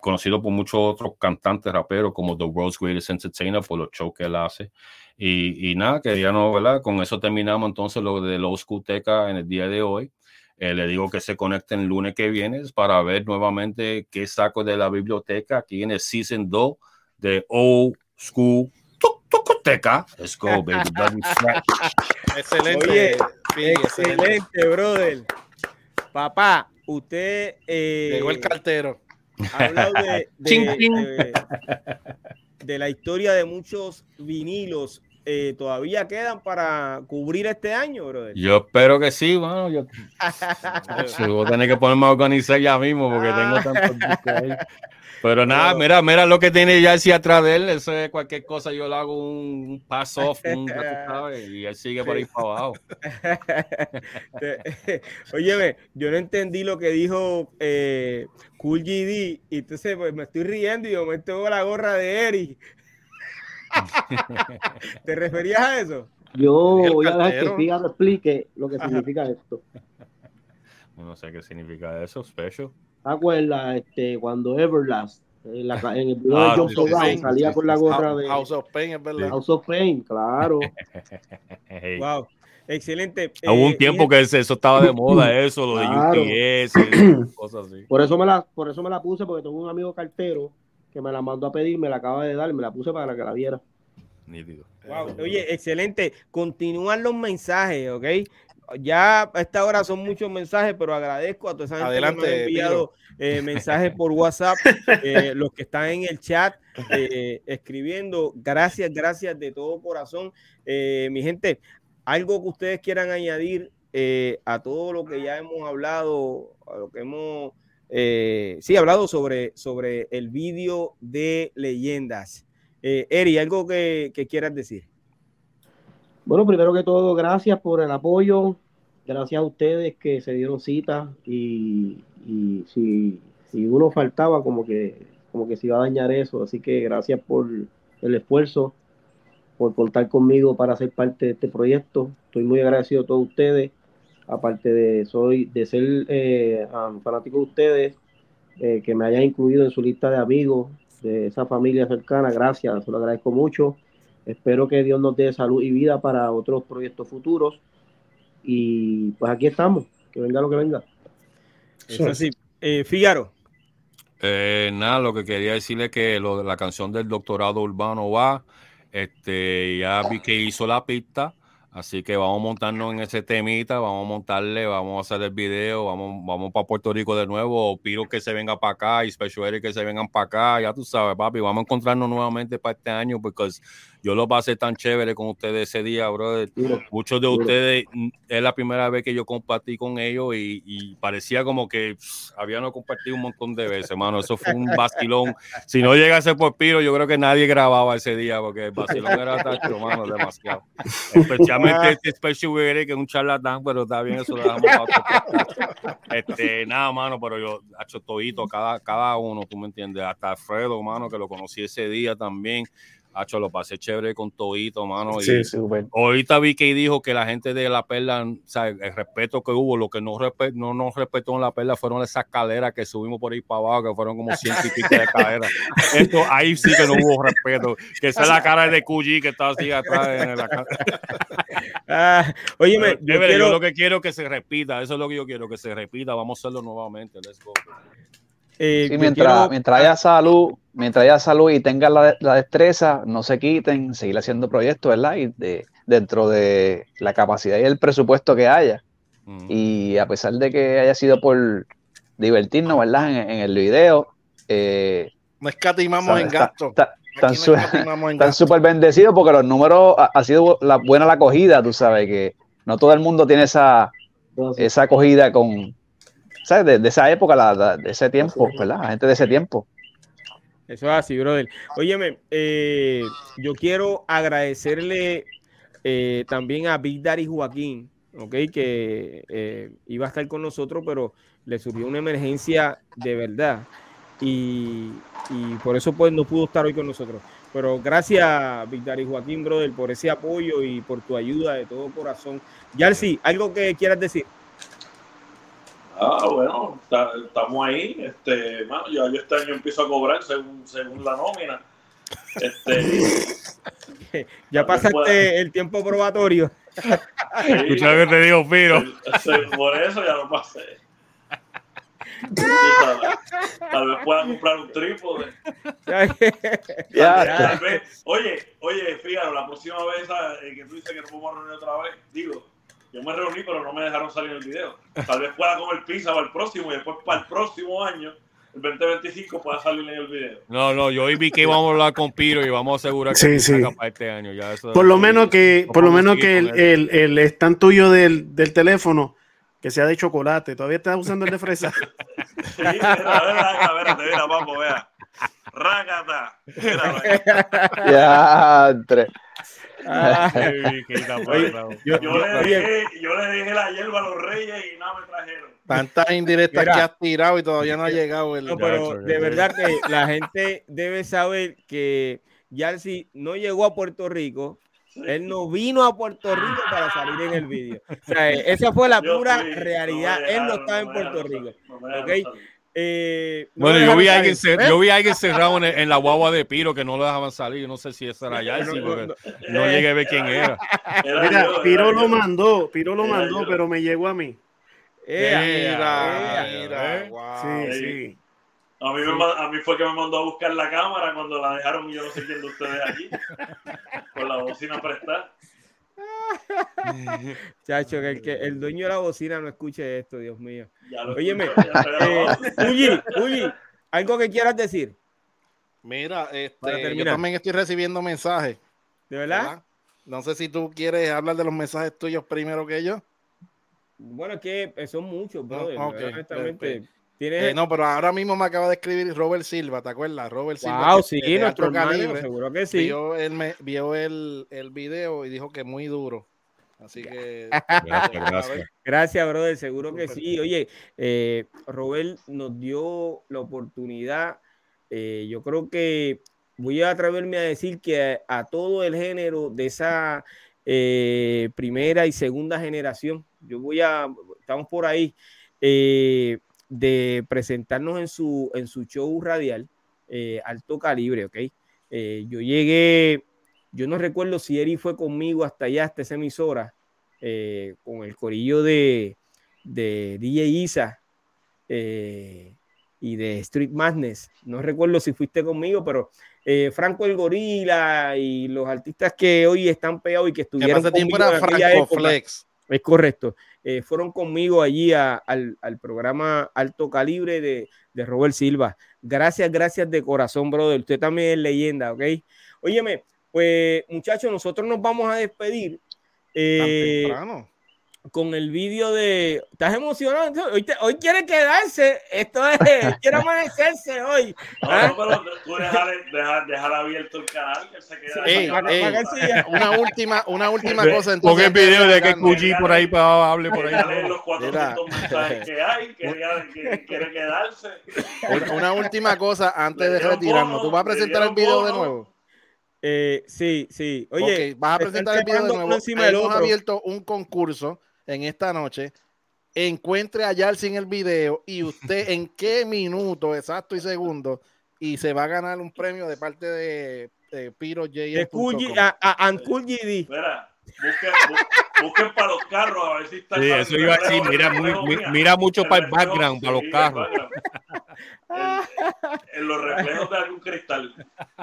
conocido por muchos otros cantantes raperos como The World's Greatest Entertainer por los shows que él hace. Y, y nada, no ¿verdad? Con eso terminamos entonces lo de los Teca en el día de hoy. Eh, le digo que se conecten el lunes que viene para ver nuevamente qué saco de la biblioteca aquí en el Season 2 de Old School Teca. Let's go, baby. excelente. excelente, brother. Papá, usted... Eh, Llegó el cartero de, de, la historia de muchos vinilos. Eh, ¿Todavía quedan para cubrir este año, brother? Yo espero que sí, mano. Yo, voy a tener que ponerme a organizar ya mismo porque tengo tantos discos pero nada, mira, mira lo que tiene ya hacia atrás de él. Eso es cualquier cosa, yo le hago un pass off, un, y él sigue por ahí para abajo. Óyeme, yo no entendí lo que dijo eh, Cool GD, y entonces pues, me estoy riendo y yo me tengo la gorra de Eric. ¿Te referías a eso? Yo voy a dejar que Fígaro explique lo que significa esto. No sé qué significa eso, special. ¿Te acuerdas este, cuando Everlast en, la, en el video ah, de John Brown salía con la gorra de House of Pain, es verdad. House of Pain, claro. Wow, excelente. Hubo un eh, tiempo que eso estaba de moda, eso, lo de UPS, cosas así. Por eso, me la, por eso me la puse, porque tengo un amigo cartero que me la mandó a pedir, me la acaba de dar, me la puse para que la viera. Wow. Oye, excelente. Continúan los mensajes, ¿ok? Ya a esta hora son muchos mensajes, pero agradezco a todos esa gente que han enviado eh, mensajes por WhatsApp, eh, los que están en el chat eh, escribiendo. Gracias, gracias de todo corazón. mi gente, algo que ustedes quieran añadir a todo lo que ya hemos hablado, a lo que hemos, sí, hablado sobre, sobre el vídeo de leyendas. Eri, algo que quieras decir. Bueno, primero que todo, gracias por el apoyo, gracias a ustedes que se dieron cita y, si, uno faltaba, como que, como que se iba a dañar eso, así que gracias por el esfuerzo, por contar conmigo para ser parte de este proyecto. Estoy muy agradecido a todos ustedes, aparte de, soy, de ser eh, fanático de ustedes, eh, que me hayan incluido en su lista de amigos, de esa familia cercana, gracias, se lo agradezco mucho. Espero que Dios nos dé salud y vida para otros proyectos futuros. Y pues aquí estamos, que venga lo que venga. Eso así. Eh, Fígaro. Eh, nada, lo que quería decirle es que lo de la canción del doctorado urbano va, este, ya vi que hizo la pista, Así que vamos a montarnos en ese temita, vamos a montarle, vamos a hacer el video, vamos, vamos para Puerto Rico de nuevo, Piro que se venga para acá y Special Eric que se vengan para acá, ya tú sabes, papi, vamos a encontrarnos nuevamente para este año porque yo lo pasé tan chévere con ustedes ese día, brother. Muchos de ustedes, mm, es la primera vez que yo compartí con ellos y, parecía como que habíamos compartido un montón de veces, hermano. Eso fue un vacilón. Si no llegase por Piro, yo creo que nadie grababa ese día porque el vacilón era tacho, hermano, demasiado. Especialmente este Special que es un charlatán, pero está bien, eso lo dejamos Este, nada, mano, pero yo, hecho todito, cada, cada uno, tú me entiendes, hasta Alfredo, hermano, que lo conocí ese día también. Hacho, lo pasé chévere con todito, mano. Sí, y Ahorita vi que dijo que la gente de la perla, o sea, el respeto que hubo, lo que no, no nos respetó en la perla fueron esas escaleras que subimos por ahí para abajo, que fueron como ciento y pico de escaleras. Esto ahí sí que no hubo respeto. Que esa es la cara de Cuyi que está así atrás en la cara. Ah, óyeme, yo, quiero... yo, lo que quiero que se repita, eso es lo que yo quiero que se repita. Vamos a hacerlo nuevamente. Let's go. Eh, mientras, mientras haya salud, mientras haya salud y tengan la, destreza, no se quiten, seguir haciendo proyectos, ¿verdad? Y de, dentro de la capacidad y el presupuesto que haya. Mm. Y a pesar de que haya sido por divertirnos, ¿verdad? En, el video. Eh, no escatimamos en gasto. Están súper bendecidos porque los números ha, sido la, buena la acogida, tú sabes que no todo el mundo tiene esa, esa acogida con, de, esa época, de ese tiempo, ¿verdad? La gente de ese tiempo. Eso es así, brother. Óyeme, eh, yo quiero agradecerle eh, también a Big Daddy Joaquín, ¿ok? Que eh, iba a estar con nosotros, pero le surgió una emergencia de verdad. Y, por eso pues no pudo estar hoy con nosotros. Pero gracias, Big Daddy Joaquín, brother, por ese apoyo y por tu ayuda de todo corazón. Yarsi, ¿algo que quieras decir? Ah, bueno, estamos ahí. Este, mano, ya yo este año empiezo a cobrar según, según la nómina. Este, ya pasaste el tiempo probatorio. Escucha que te digo, Piro. Por eso ya lo pasé. Tal vez pueda comprar un trípode. oye, oye, fíjate, la próxima vez eh, que tú dices que no podemos reunir otra vez, digo, yo me reuní, pero no me dejaron salir en el video. Tal vez pueda comer pizza para el próximo y después para el próximo año, el 2025, pueda salir en el video. No, no, yo hoy vi que íbamos a hablar con Piro y vamos a asegurar que sí, sí. para este año. Ya por lo menos que, por lo menos que el, el, el, stand tuyo del, del teléfono que sea de chocolate. ¿Todavía estás usando el de fresa? sí, a ver, a ver, a ver, vamos, vea. Rácata. Ya, entre yo, le dejé, yo le dejé la hierba a los reyes y nada me trajeron. Tantas indirectas que has tirado y todavía no ha llegado el. No, pero de verdad que la gente debe saber que Yarsi no llegó a Puerto Rico. Él no vino a Puerto Rico para salir en el vídeo. O sea, esa fue la pura realidad. Él no estaba en Puerto Rico. ¿okay? Eh, bueno, yo vi, a alguien yo vi a alguien cerrado en, la guagua de Piro que no lo dejaban salir. Yo no sé si esa era ya, no, no, llegué a ver quién era. Mira, Piro lo mandó, Piro lo mandó, pero me llegó a mí. mira, mira, Sí, sí. A mí, me, a mí fue que me mandó a buscar la cámara cuando la dejaron y yo no sé quién de ustedes aquí. Con la bocina prestada. Chacho, que el, que el dueño de la bocina no escuche esto, Dios mío. Óyeme, eh, Uyi, ¿algo que quieras decir? Mira, este, yo también estoy recibiendo mensajes. ¿De verdad? No sé si tú quieres hablar de los mensajes tuyos primero que yo. Bueno, es que son muchos, brother. honestamente. Eh, no, pero ahora mismo me acaba de escribir Robert Silva, ¿te acuerdas? Robert Silva. Wow, sí, nuestro calibre. Seguro que sí. Vio, el, vio el, el, video y dijo que muy duro. Así que. Gracias, gracias. brother. Seguro que sí. Oye, eh, Robert nos dio la oportunidad. Eh, yo creo que voy a atreverme a decir que a, todo el género de esa primera y segunda generación, yo voy a. Estamos por ahí. Eh, de presentarnos en su, en su show radial, eh, alto calibre, ¿ok? Eh, yo llegué, yo no recuerdo si Eri fue conmigo hasta allá, hasta esa emisora, eh, con el corillo de, de DJ Isa, y de Street Madness. No recuerdo si fuiste conmigo, pero Franco el Gorila y los artistas que hoy están pegados y que estuvieron Que tiempo conmigo era Franco Flex. Es correcto. Eh, fueron conmigo allí a- al, al programa Alto Calibre de, de Robert Silva. Gracias, gracias de corazón, brother. Usted también es leyenda, ¿ok? Óyeme, pues muchachos, nosotros nos vamos a despedir. eh, temprano. Con el vídeo de. ¿Estás emocionado? Hoy, te- hoy quiere quedarse. Esto es. quiere amanecerse hoy. No, ¿Ah? no, pero tú dejar, dejar, dejar abierto el canal que se queda Ey, para- ey, para que siga. una última, una última Ve- cosa. Entonces, el video de que Cuyi por ahí para hable por ahí. Dale los 400 Mira. mensajes que hay, que, que quiere quedarse. Una, una última cosa antes de retirarnos. ¿Tú vas a presentar el video de nuevo? Eh, sí, sí. Oye, vas a se presentar el video de nuevo. Hemos abierto un concurso en esta noche. Encuentre a Yalsi en el video y usted en qué minuto exacto y segundo y se va a ganar un premio de parte de, de Cool G- a, a. Espera, busquen, bu- busquen para los carros a ver si está Sí, el eso iba a decir. Mira, muy- mucho el para el background, para los sí, carros. En, en los reflejos de algún cristal.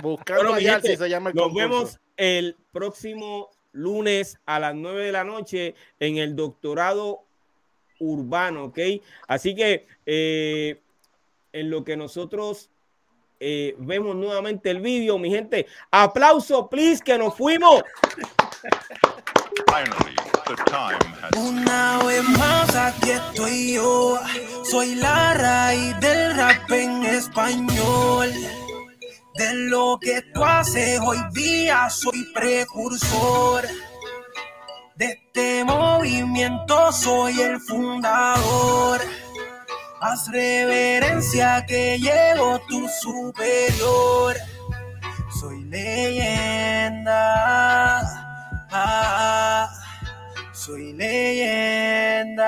Buscando Bueno, a gente, se llama el Nos concurso. vemos el próximo lunes a las 9 de la noche en el doctorado urbano, ¿ok? Así que eh, en lo que nosotros eh, vemos nuevamente el vídeo, mi gente, aplauso, please, que nos fuimos. Finally, the time has Una vez más aquí estoy yo, soy la raíz del rap en español. De lo que tú haces hoy día soy precursor. De este movimiento soy el fundador. Haz reverencia que llego tu superior. Soy leyenda. Soy leyenda.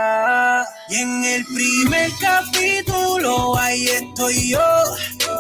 Y en el primer capítulo ahí estoy yo.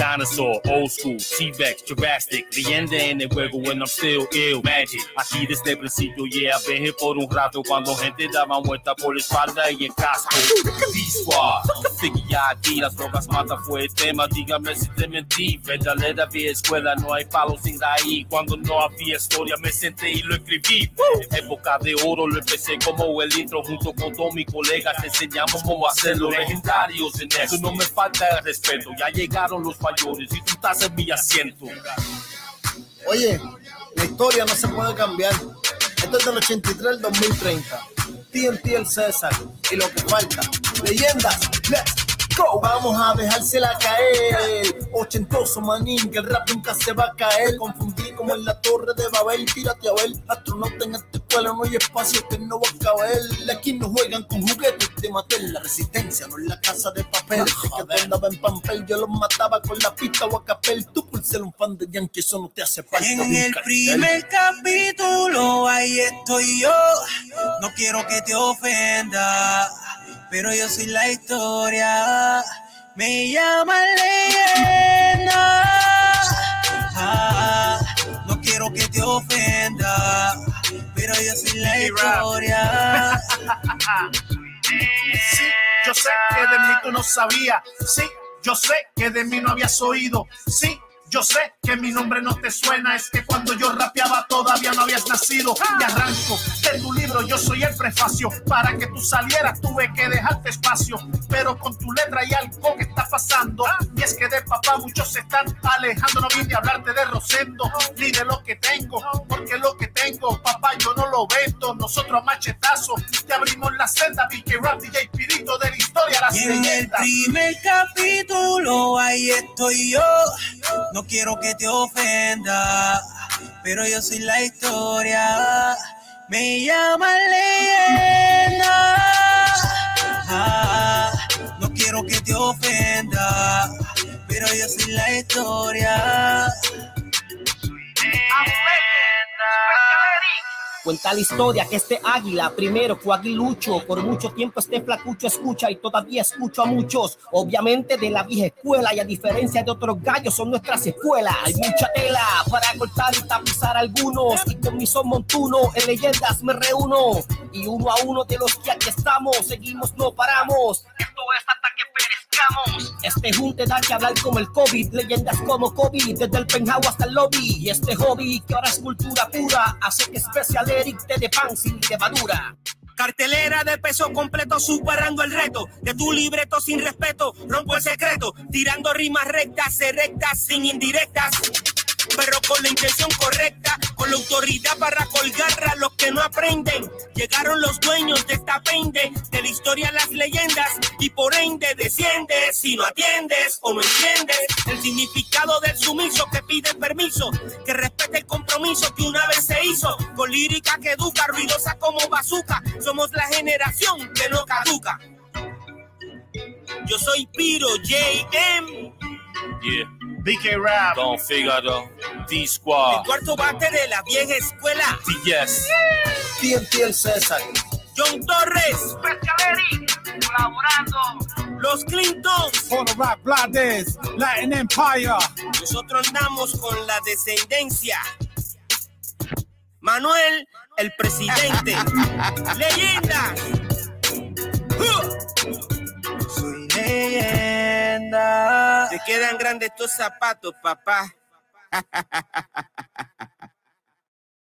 Dinosaur, old school, T-Rex, Jurassic, leyenda en el juego when I'm still ill, magic. Aquí desde el principio, yeah, been here por un rato cuando gente daba vuelta por la espalda y el casco. Figgy ID, las drogas matan fue el tema, dígame si te mentí. Verdadera vía escuela, no hay palo sin raíz. Cuando no había historia, me senté y lo escribí. En época de oro lo empecé como el intro, junto con todos mis colegas, enseñamos cómo hacerlo. Legendarios en eso, no me falta el respeto. Ya llegaron los mayores y tú estás en mi asiento. Oye, la historia no se puede cambiar. Esto es del 83 al 2030. TNT el César y lo que falta. Leyendas, let's go. Vamos a dejársela caer. Ochentoso manín, que el rap nunca se va a caer. Confundí como en la torre de Babel. Tírate a ver, astronauta en esta escuela no hay espacio que no va a caber. Aquí no juegan con juguetes de Mattel. La resistencia no es la casa de papel. Desde que tú andabas en Pampel, yo los mataba con la pista o a capel. Tú por ser un fan de Yankee, eso no te hace falta. En el cartel. primer capítulo ahí estoy yo. No quiero que te ofenda, pero yo soy la historia. Me llama leyenda. Ah, no quiero que te ofenda, pero yo soy la historia. Sí, yo sé que de mí tú no sabías. Sí, yo sé que de mí no habías oído. Sí, yo sé que mi nombre no te suena. Es que cuando yo rapeaba todavía no habías nacido. Y arranco de tu libro, yo soy el prefacio. Para que tú salieras tuve que dejarte espacio. Pero con tu letra hay algo que está pasando. Y es que de papá muchos se están alejando. No vine a hablarte de Rosendo ni de lo que tengo. Porque lo que tengo, papá, yo no lo vendo. Nosotros a machetazo te abrimos la senda. BK Rap, DJ Pirito de la historia, las Y en el primer capítulo ahí estoy yo. No quiero que te ofenda, pero yo soy la historia. Me llama leyenda. Ah, no quiero que te ofenda, pero yo soy la historia. Cuenta la historia que este águila primero fue aguilucho. Por mucho tiempo este flacucho escucha y todavía escucho a muchos. Obviamente de la vieja escuela y a diferencia de otros gallos son nuestras escuelas. Hay mucha tela para cortar y tapizar algunos. Y con mi son montuno en leyendas me reúno. Y uno a uno de los que aquí estamos, seguimos, no paramos. Esto es hasta que Este junte da que hablar como el COVID, leyendas como COVID, desde el penthouse hasta el lobby. Y este hobby que ahora es cultura pura, hace que Special Eric te de pan sin levadura. Cartelera de peso completo, superando el reto. De tu libreto sin respeto, rompo el secreto. Tirando rimas rectas, rectas, sin indirectas. Pero con la intención correcta, con la autoridad para colgar a los que no aprenden. Llegaron los dueños de esta pende, de la historia las leyendas, y por ende desciendes si no atiendes o no entiendes el significado del sumiso que pide permiso, que respete el compromiso que una vez se hizo, con lírica que educa, ruidosa como bazooka. Somos la generación que no caduca. Yo soy Piro JM. Yeah. BK Rap. Don Figaro, El D-Squad, cuarto bate de la vieja escuela. yes. TNT el César. John Torres. Colaborando. Los Clinton. For the Rap Blades, Latin Empire. Nosotros andamos con la descendencia. Manuel, el presidente. Leyenda. Soy leyenda. Te quedan grandes tus zapatos, papá.